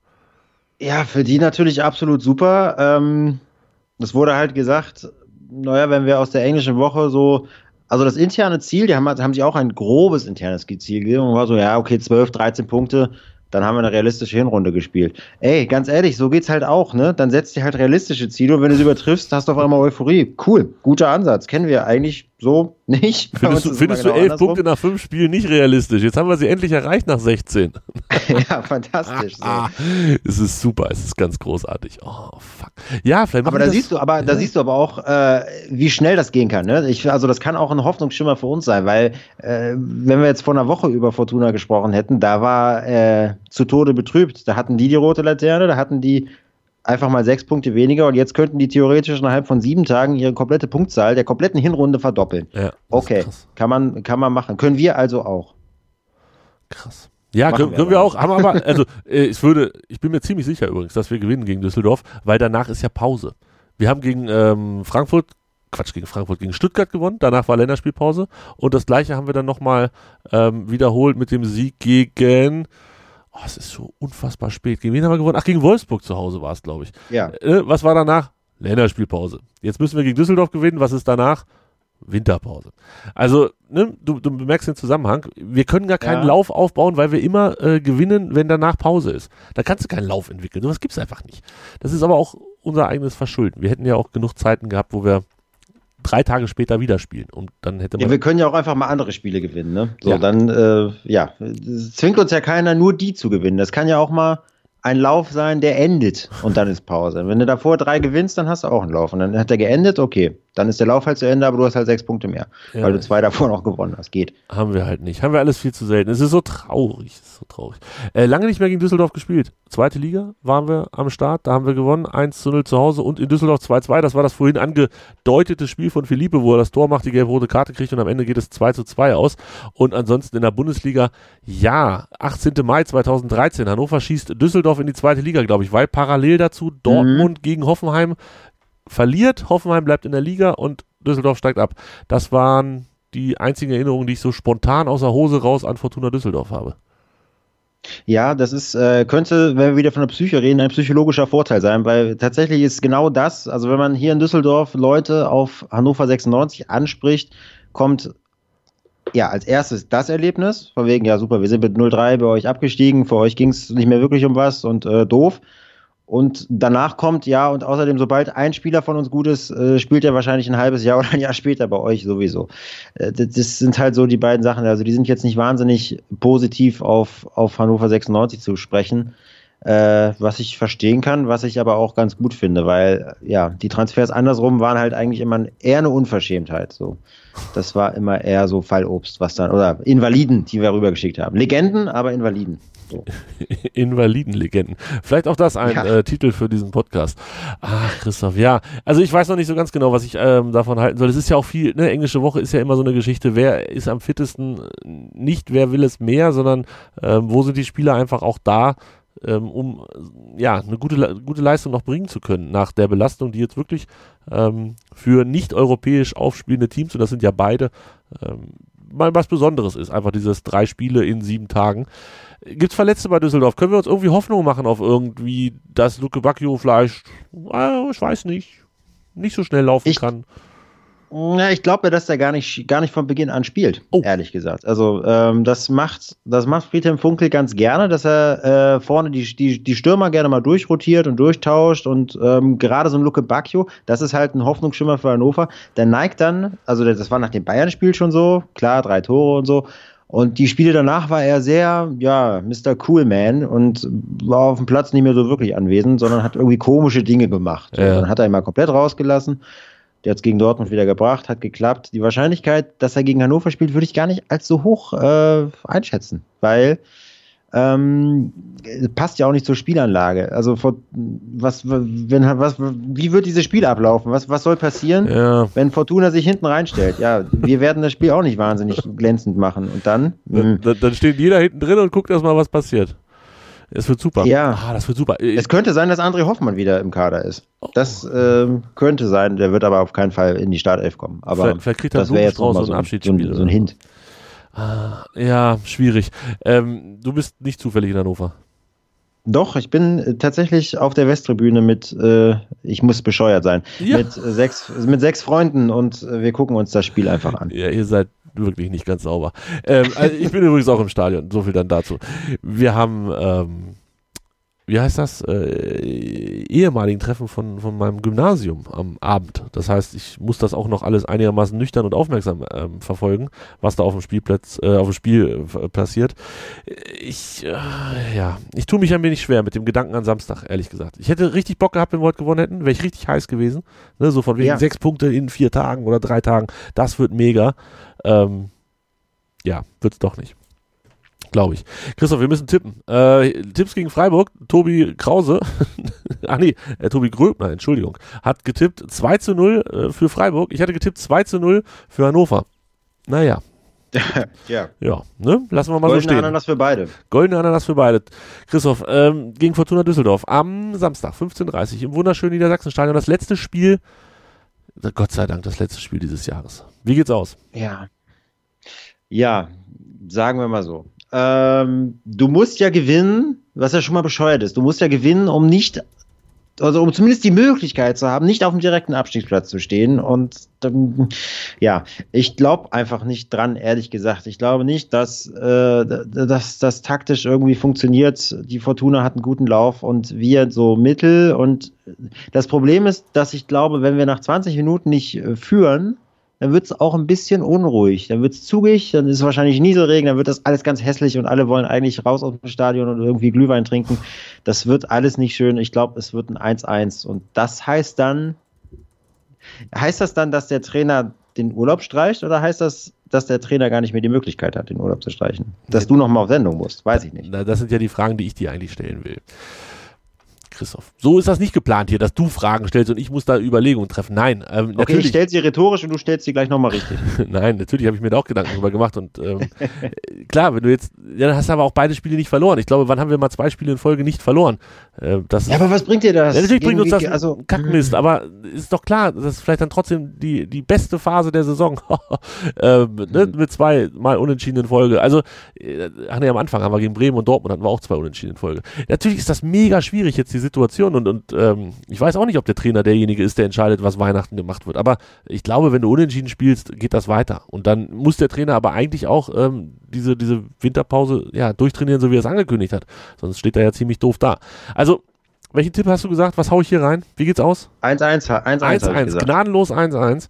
Ja, für die natürlich absolut super. Ähm, wurde halt gesagt, naja, wenn wir aus der englischen Woche so also das interne Ziel, die haben, haben sich auch ein grobes internes Ziel gegeben und war so, ja, okay, 12, 13 Punkte, dann haben wir eine realistische Hinrunde gespielt. Ey, ganz ehrlich, so geht's halt auch, ne? Dann setzt dir halt realistische Ziele und wenn du sie übertriffst, hast du auf einmal Euphorie. Cool, guter Ansatz. Kennen wir eigentlich so nicht. Findest, du, findest genau du elf Punkte nach fünf Spielen nicht realistisch? Jetzt haben wir sie endlich erreicht nach 16. <laughs> ja, fantastisch. So. <laughs> es ist super, es ist ganz großartig. Oh, fuck. Ja, vielleicht Aber da das, siehst du, aber ja. da siehst du aber auch, äh, wie schnell das gehen kann. Ne? Ich, also das kann auch ein Hoffnungsschimmer für uns sein, weil äh, wenn wir jetzt vor einer Woche über Fortuna gesprochen hätten, da war äh, zu Tode betrübt. Da hatten die die rote Laterne, da hatten die einfach mal sechs Punkte weniger und jetzt könnten die theoretisch innerhalb von sieben Tagen ihre komplette Punktzahl der kompletten Hinrunde verdoppeln. Ja, okay, kann man, kann man machen. Können wir also auch. Krass. Ja, können, wir, können wir auch, haben aber, also <laughs> äh, ich würde, ich bin mir ziemlich sicher übrigens, dass wir gewinnen gegen Düsseldorf, weil danach ist ja Pause. Wir haben gegen ähm, Frankfurt, Quatsch, gegen Frankfurt, gegen Stuttgart gewonnen, danach war Länderspielpause und das gleiche haben wir dann nochmal ähm, wiederholt mit dem Sieg gegen Oh, es ist so unfassbar spät. Gegen wen haben wir gewonnen? Ach, gegen Wolfsburg zu Hause war es, glaube ich. Ja. Äh, was war danach? Länderspielpause. Jetzt müssen wir gegen Düsseldorf gewinnen. Was ist danach? Winterpause. Also, ne, du, du bemerkst den Zusammenhang. Wir können gar keinen ja. Lauf aufbauen, weil wir immer äh, gewinnen, wenn danach Pause ist. Da kannst du keinen Lauf entwickeln. Sowas gibt es einfach nicht. Das ist aber auch unser eigenes Verschulden. Wir hätten ja auch genug Zeiten gehabt, wo wir drei Tage später wieder spielen. Und dann hätte man. Ja, wir können ja auch einfach mal andere Spiele gewinnen, ne? So, ja. dann, äh, ja, zwingt uns ja keiner, nur die zu gewinnen. Das kann ja auch mal ein Lauf sein, der endet und dann ist Pause. Wenn du davor drei gewinnst, dann hast du auch einen Lauf. Und dann hat der geendet, okay. Dann ist der Lauf halt zu Ende, aber du hast halt sechs Punkte mehr, ja. weil du zwei davor noch gewonnen hast. Geht. Haben wir halt nicht. Haben wir alles viel zu selten. Es ist so traurig. Es ist so traurig. Äh, lange nicht mehr gegen Düsseldorf gespielt. Zweite Liga waren wir am Start. Da haben wir gewonnen. 1 zu 0 zu Hause und in Düsseldorf 2-2. Das war das vorhin angedeutete Spiel von Philippe, wo er das Tor macht, die gelb-rote Karte kriegt und am Ende geht es 2 zu 2 aus. Und ansonsten in der Bundesliga, ja, 18. Mai 2013. Hannover schießt Düsseldorf in die zweite Liga, glaube ich, weil parallel dazu Dortmund mhm. gegen Hoffenheim verliert. Hoffenheim bleibt in der Liga und Düsseldorf steigt ab. Das waren die einzigen Erinnerungen, die ich so spontan aus der Hose raus an Fortuna Düsseldorf habe. Ja, das ist, äh, könnte, wenn wir wieder von der Psyche reden, ein psychologischer Vorteil sein, weil tatsächlich ist genau das, also wenn man hier in Düsseldorf Leute auf Hannover 96 anspricht, kommt ja als erstes das Erlebnis, von wegen, ja super, wir sind mit 0-3 bei euch abgestiegen, für euch ging es nicht mehr wirklich um was und äh, doof. Und danach kommt, ja, und außerdem, sobald ein Spieler von uns gut ist, äh, spielt er wahrscheinlich ein halbes Jahr <laughs> oder ein Jahr später bei euch sowieso. Äh, das, sind halt so die beiden Sachen. Also die sind jetzt nicht wahnsinnig positiv auf, auf Hannover 96 zu sprechen, äh, was ich verstehen kann, was ich aber auch ganz gut finde, weil ja, die Transfers andersrum waren halt eigentlich immer eher eine Unverschämtheit. So. Das war immer eher so Fallobst, was dann, oder Invaliden, die wir rübergeschickt haben. Legenden, aber Invaliden. So. <laughs> Invalidenlegenden. Vielleicht auch das ein ja. äh, Titel für diesen Podcast. Ach, Christoph, ja. Also ich weiß noch nicht so ganz genau, was ich ähm, davon halten soll. Es ist ja auch viel, ne, englische Woche ist ja immer so eine Geschichte, wer ist am fittesten, nicht wer will es mehr, sondern ähm, wo sind die Spieler einfach auch da, ähm, um ja eine gute, gute Leistung noch bringen zu können nach der Belastung, die jetzt wirklich ähm, für nicht europäisch aufspielende Teams, und das sind ja beide, ähm, mal was Besonderes ist. Einfach dieses drei Spiele in sieben Tagen. Gibt es Verletzte bei Düsseldorf? Können wir uns irgendwie Hoffnung machen auf irgendwie, dass Luke Bacchio vielleicht, äh, ich weiß nicht, nicht so schnell laufen ich, kann? Ja, ich glaube, dass der gar nicht, gar nicht von Beginn an spielt, oh. ehrlich gesagt. Also ähm, das macht, das macht Friedhelm Funkel ganz gerne, dass er äh, vorne die, die, die Stürmer gerne mal durchrotiert und durchtauscht und ähm, gerade so ein Luke Bacchio, das ist halt ein Hoffnungsschimmer für Hannover. Der neigt dann, also das war nach dem Bayern-Spiel schon so, klar, drei Tore und so. Und die Spiele danach war er sehr, ja, Mr. Coolman und war auf dem Platz nicht mehr so wirklich anwesend, sondern hat irgendwie komische Dinge gemacht. Ja. Dann hat er ihn mal komplett rausgelassen. Der hat es gegen Dortmund wieder gebracht, hat geklappt. Die Wahrscheinlichkeit, dass er gegen Hannover spielt, würde ich gar nicht als so hoch äh, einschätzen, weil ähm, passt ja auch nicht zur Spielanlage. Also vor, was, wenn, was, wie wird dieses Spiel ablaufen? Was, was soll passieren, ja. wenn Fortuna sich hinten reinstellt? Ja, wir werden das Spiel auch nicht wahnsinnig glänzend machen. Und dann? Dann, dann, dann steht jeder hinten drin und guckt erstmal, was passiert. Es wird super. Ja. Ah, das wird super. Es könnte sein, dass André Hoffmann wieder im Kader ist. Das ähm, könnte sein. Der wird aber auf keinen Fall in die Startelf kommen. Aber vielleicht, vielleicht kriegt er das wäre jetzt raus, so ein Abschiedsspiel. So, so ein Hint. Ah, ja, schwierig. Ähm, du bist nicht zufällig in Hannover. Doch, ich bin äh, tatsächlich auf der Westtribüne mit, äh, ich muss bescheuert sein, ja. mit, äh, sechs, mit sechs Freunden und äh, wir gucken uns das Spiel einfach an. Ja, ihr seid wirklich nicht ganz sauber. Ähm, also ich bin übrigens auch im Stadion, so viel dann dazu. Wir haben, ähm, wie heißt das, äh, ehemaligen Treffen von, von meinem Gymnasium am Abend. Das heißt, ich muss das auch noch alles einigermaßen nüchtern und aufmerksam ähm, verfolgen, was da auf dem Spielplatz, äh, auf dem Spiel äh, passiert. Ich, äh, ja, ich tue mich ein wenig schwer mit dem Gedanken an Samstag, ehrlich gesagt. Ich hätte richtig Bock gehabt, wenn wir heute gewonnen hätten, wäre ich richtig heiß gewesen. Ne, so von wegen ja. sechs Punkte in vier Tagen oder drei Tagen. Das wird mega. Ähm, ja, wird's doch nicht. Glaube ich. Christoph, wir müssen tippen. Äh, Tipps gegen Freiburg. Tobi Krause, ach <laughs> nee, äh, Tobi Gröbner, Entschuldigung, hat getippt 2 zu 0 äh, für Freiburg. Ich hatte getippt 2 zu 0 für Hannover. Naja. <laughs> ja. Ja, ne? Lassen wir mal Goldene so stehen. Goldene Ananas für beide. Goldene Ananas für beide. Christoph, ähm, gegen Fortuna Düsseldorf am Samstag, 15.30 Uhr im wunderschönen Niedersachsenstadion. Das letzte Spiel, Gott sei Dank, das letzte Spiel dieses Jahres. Wie geht's aus? Ja. Ja, sagen wir mal so. Ähm, du musst ja gewinnen, was ja schon mal bescheuert ist. Du musst ja gewinnen, um nicht, also um zumindest die Möglichkeit zu haben, nicht auf dem direkten Abstiegsplatz zu stehen. Und ähm, ja, ich glaube einfach nicht dran, ehrlich gesagt. Ich glaube nicht, dass, äh, dass das taktisch irgendwie funktioniert. Die Fortuna hat einen guten Lauf und wir so mittel. Und das Problem ist, dass ich glaube, wenn wir nach 20 Minuten nicht äh, führen, dann wird es auch ein bisschen unruhig. Dann wird es zugig, dann ist es wahrscheinlich Nieselregen, dann wird das alles ganz hässlich und alle wollen eigentlich raus aus dem Stadion und irgendwie Glühwein trinken. Das wird alles nicht schön. Ich glaube, es wird ein 1-1. Und das heißt dann, heißt das dann, dass der Trainer den Urlaub streicht oder heißt das, dass der Trainer gar nicht mehr die Möglichkeit hat, den Urlaub zu streichen? Dass du nochmal auf Sendung musst, weiß ich nicht. Das sind ja die Fragen, die ich dir eigentlich stellen will. Christoph. So ist das nicht geplant hier, dass du Fragen stellst und ich muss da Überlegungen treffen. Nein, ähm, okay, ich stelle sie rhetorisch und du stellst sie gleich nochmal richtig. <laughs> Nein, natürlich habe ich mir da auch Gedanken drüber gemacht und ähm, <laughs> klar, wenn du jetzt, ja, dann hast du aber auch beide Spiele nicht verloren. Ich glaube, wann haben wir mal zwei Spiele in Folge nicht verloren? Äh, das ja, aber was bringt dir das? Ja, natürlich bringt uns das also, Kackmist, aber ist doch klar, das ist vielleicht dann trotzdem die, die beste Phase der Saison. <laughs> ähm, ne, mhm. mit zwei mal unentschiedenen Folge. Also, äh, ach nee, am Anfang haben wir gegen Bremen und Dortmund hatten wir auch zwei unentschiedenen Folge. Natürlich ist das mega schwierig jetzt diese Situation und, und ähm, ich weiß auch nicht, ob der Trainer derjenige ist, der entscheidet, was Weihnachten gemacht wird. Aber ich glaube, wenn du unentschieden spielst, geht das weiter. Und dann muss der Trainer aber eigentlich auch ähm, diese, diese Winterpause ja, durchtrainieren, so wie er es angekündigt hat. Sonst steht er ja ziemlich doof da. Also welchen Tipp hast du gesagt? Was hau ich hier rein? Wie geht's aus? 1-1, 1-1. 1-1, gnadenlos 1-1.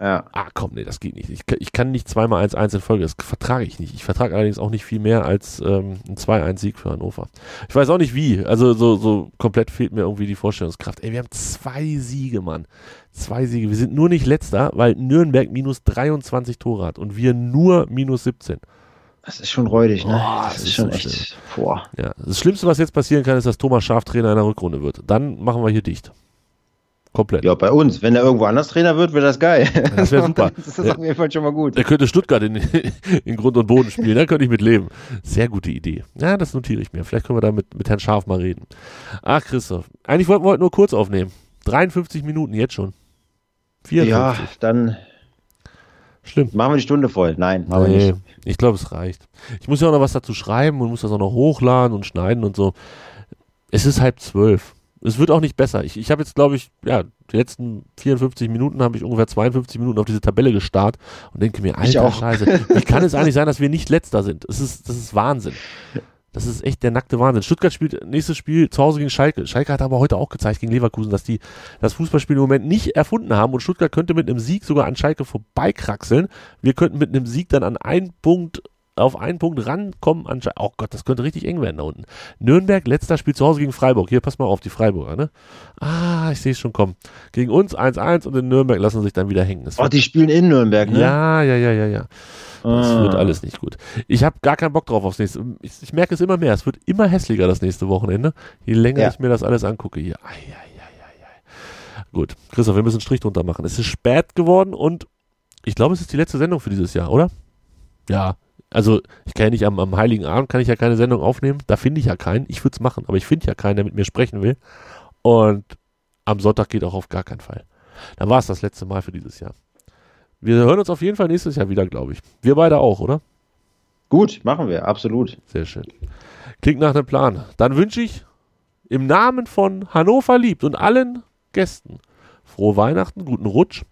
Ja. Ah, komm, nee, das geht nicht. Ich, ich kann nicht zweimal 1-1 in Folge, das vertrage ich nicht. Ich vertrage allerdings auch nicht viel mehr als ähm, ein 2-1-Sieg für Hannover. Ich weiß auch nicht wie. Also so, so komplett fehlt mir irgendwie die Vorstellungskraft. Ey, wir haben zwei Siege, Mann. Zwei Siege. Wir sind nur nicht letzter, weil Nürnberg minus 23 Tore hat und wir nur minus 17. Das ist schon räudig, ne? Oh, das, das ist, ist schon so echt. Boah. Ja, das Schlimmste, was jetzt passieren kann, ist, dass Thomas Schaaf Trainer in der Rückrunde wird. Dann machen wir hier dicht. Komplett. Ja, bei uns. Wenn er irgendwo anders Trainer wird, wäre das geil. Das wäre <laughs> super. das ist auf jeden Fall schon mal gut. Der könnte Stuttgart in, <laughs> in Grund und Boden spielen, da könnte ich mit leben. Sehr gute Idee. Ja, das notiere ich mir. Vielleicht können wir da mit, mit Herrn Scharf mal reden. Ach, Christoph. Eigentlich wollten wir heute nur kurz aufnehmen. 53 Minuten jetzt schon. 54. Ja, dann Schlimm. machen wir die Stunde voll. Nein, machen wir Nee, nicht. ich glaube, es reicht. Ich muss ja auch noch was dazu schreiben und muss das auch noch hochladen und schneiden und so. Es ist halb zwölf. Es wird auch nicht besser. Ich, ich habe jetzt, glaube ich, ja, die letzten 54 Minuten habe ich ungefähr 52 Minuten auf diese Tabelle gestarrt und denke mir, Ich alter auch. Scheiße, wie kann es eigentlich sein, dass wir nicht letzter sind? Das ist, das ist Wahnsinn. Das ist echt der nackte Wahnsinn. Stuttgart spielt nächstes Spiel zu Hause gegen Schalke. Schalke hat aber heute auch gezeigt gegen Leverkusen, dass die das Fußballspiel im Moment nicht erfunden haben und Stuttgart könnte mit einem Sieg sogar an Schalke vorbeikraxeln. Wir könnten mit einem Sieg dann an einen Punkt auf einen Punkt rankommen an Schalke. Oh Gott, das könnte richtig eng werden da unten. Nürnberg, letzter Spiel zu Hause gegen Freiburg. Hier, pass mal auf, die Freiburger, ne? Ah, ich sehe es schon kommen. Gegen uns 1-1 und in Nürnberg lassen sie sich dann wieder hängen. Das Oh, die spielen in Nürnberg, ne? ja, ja, ja, ja, ja. Das Ah. wird alles nicht gut. Ich habe gar keinen Bock drauf aufs nächste. Ich, ich merke es immer mehr. Es wird immer hässlicher das nächste Wochenende. Je länger Ja. ich mir das alles angucke hier. Ei, ei, ei, ei. Gut, Christoph, wir müssen einen Strich drunter machen. Es ist spät geworden und ich glaube, es ist die letzte Sendung für dieses Jahr, oder? Ja. Also, ich kann ja nicht am, am Heiligen Abend kann ich ja keine Sendung aufnehmen. Da finde ich ja keinen. Ich würde es machen, aber ich finde ja keinen, der mit mir sprechen will. Und am Sonntag geht auch auf gar keinen Fall. Dann war es das letzte Mal für dieses Jahr. Wir hören uns auf jeden Fall nächstes Jahr wieder, glaube ich. Wir beide auch, oder? Gut, machen wir, absolut. Sehr schön. Klingt nach einem Plan. Dann wünsche ich im Namen von Hannover liebt und allen Gästen frohe Weihnachten, guten Rutsch.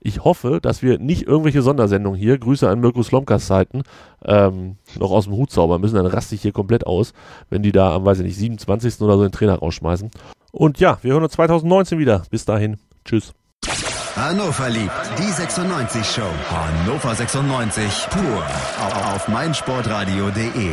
Ich hoffe, dass wir nicht irgendwelche Sondersendungen hier, Grüße an Mirko Slomkas Seiten, ähm, noch aus dem Hut zaubern müssen. Dann raste ich hier komplett aus, wenn die da am, weiß ich nicht, 27. oder so den Trainer rausschmeißen. Und ja, wir hören uns 2019 wieder. Bis dahin. Tschüss. Hannover liebt die 96 Show. Hannover 96 pur auf meinsportradio.de.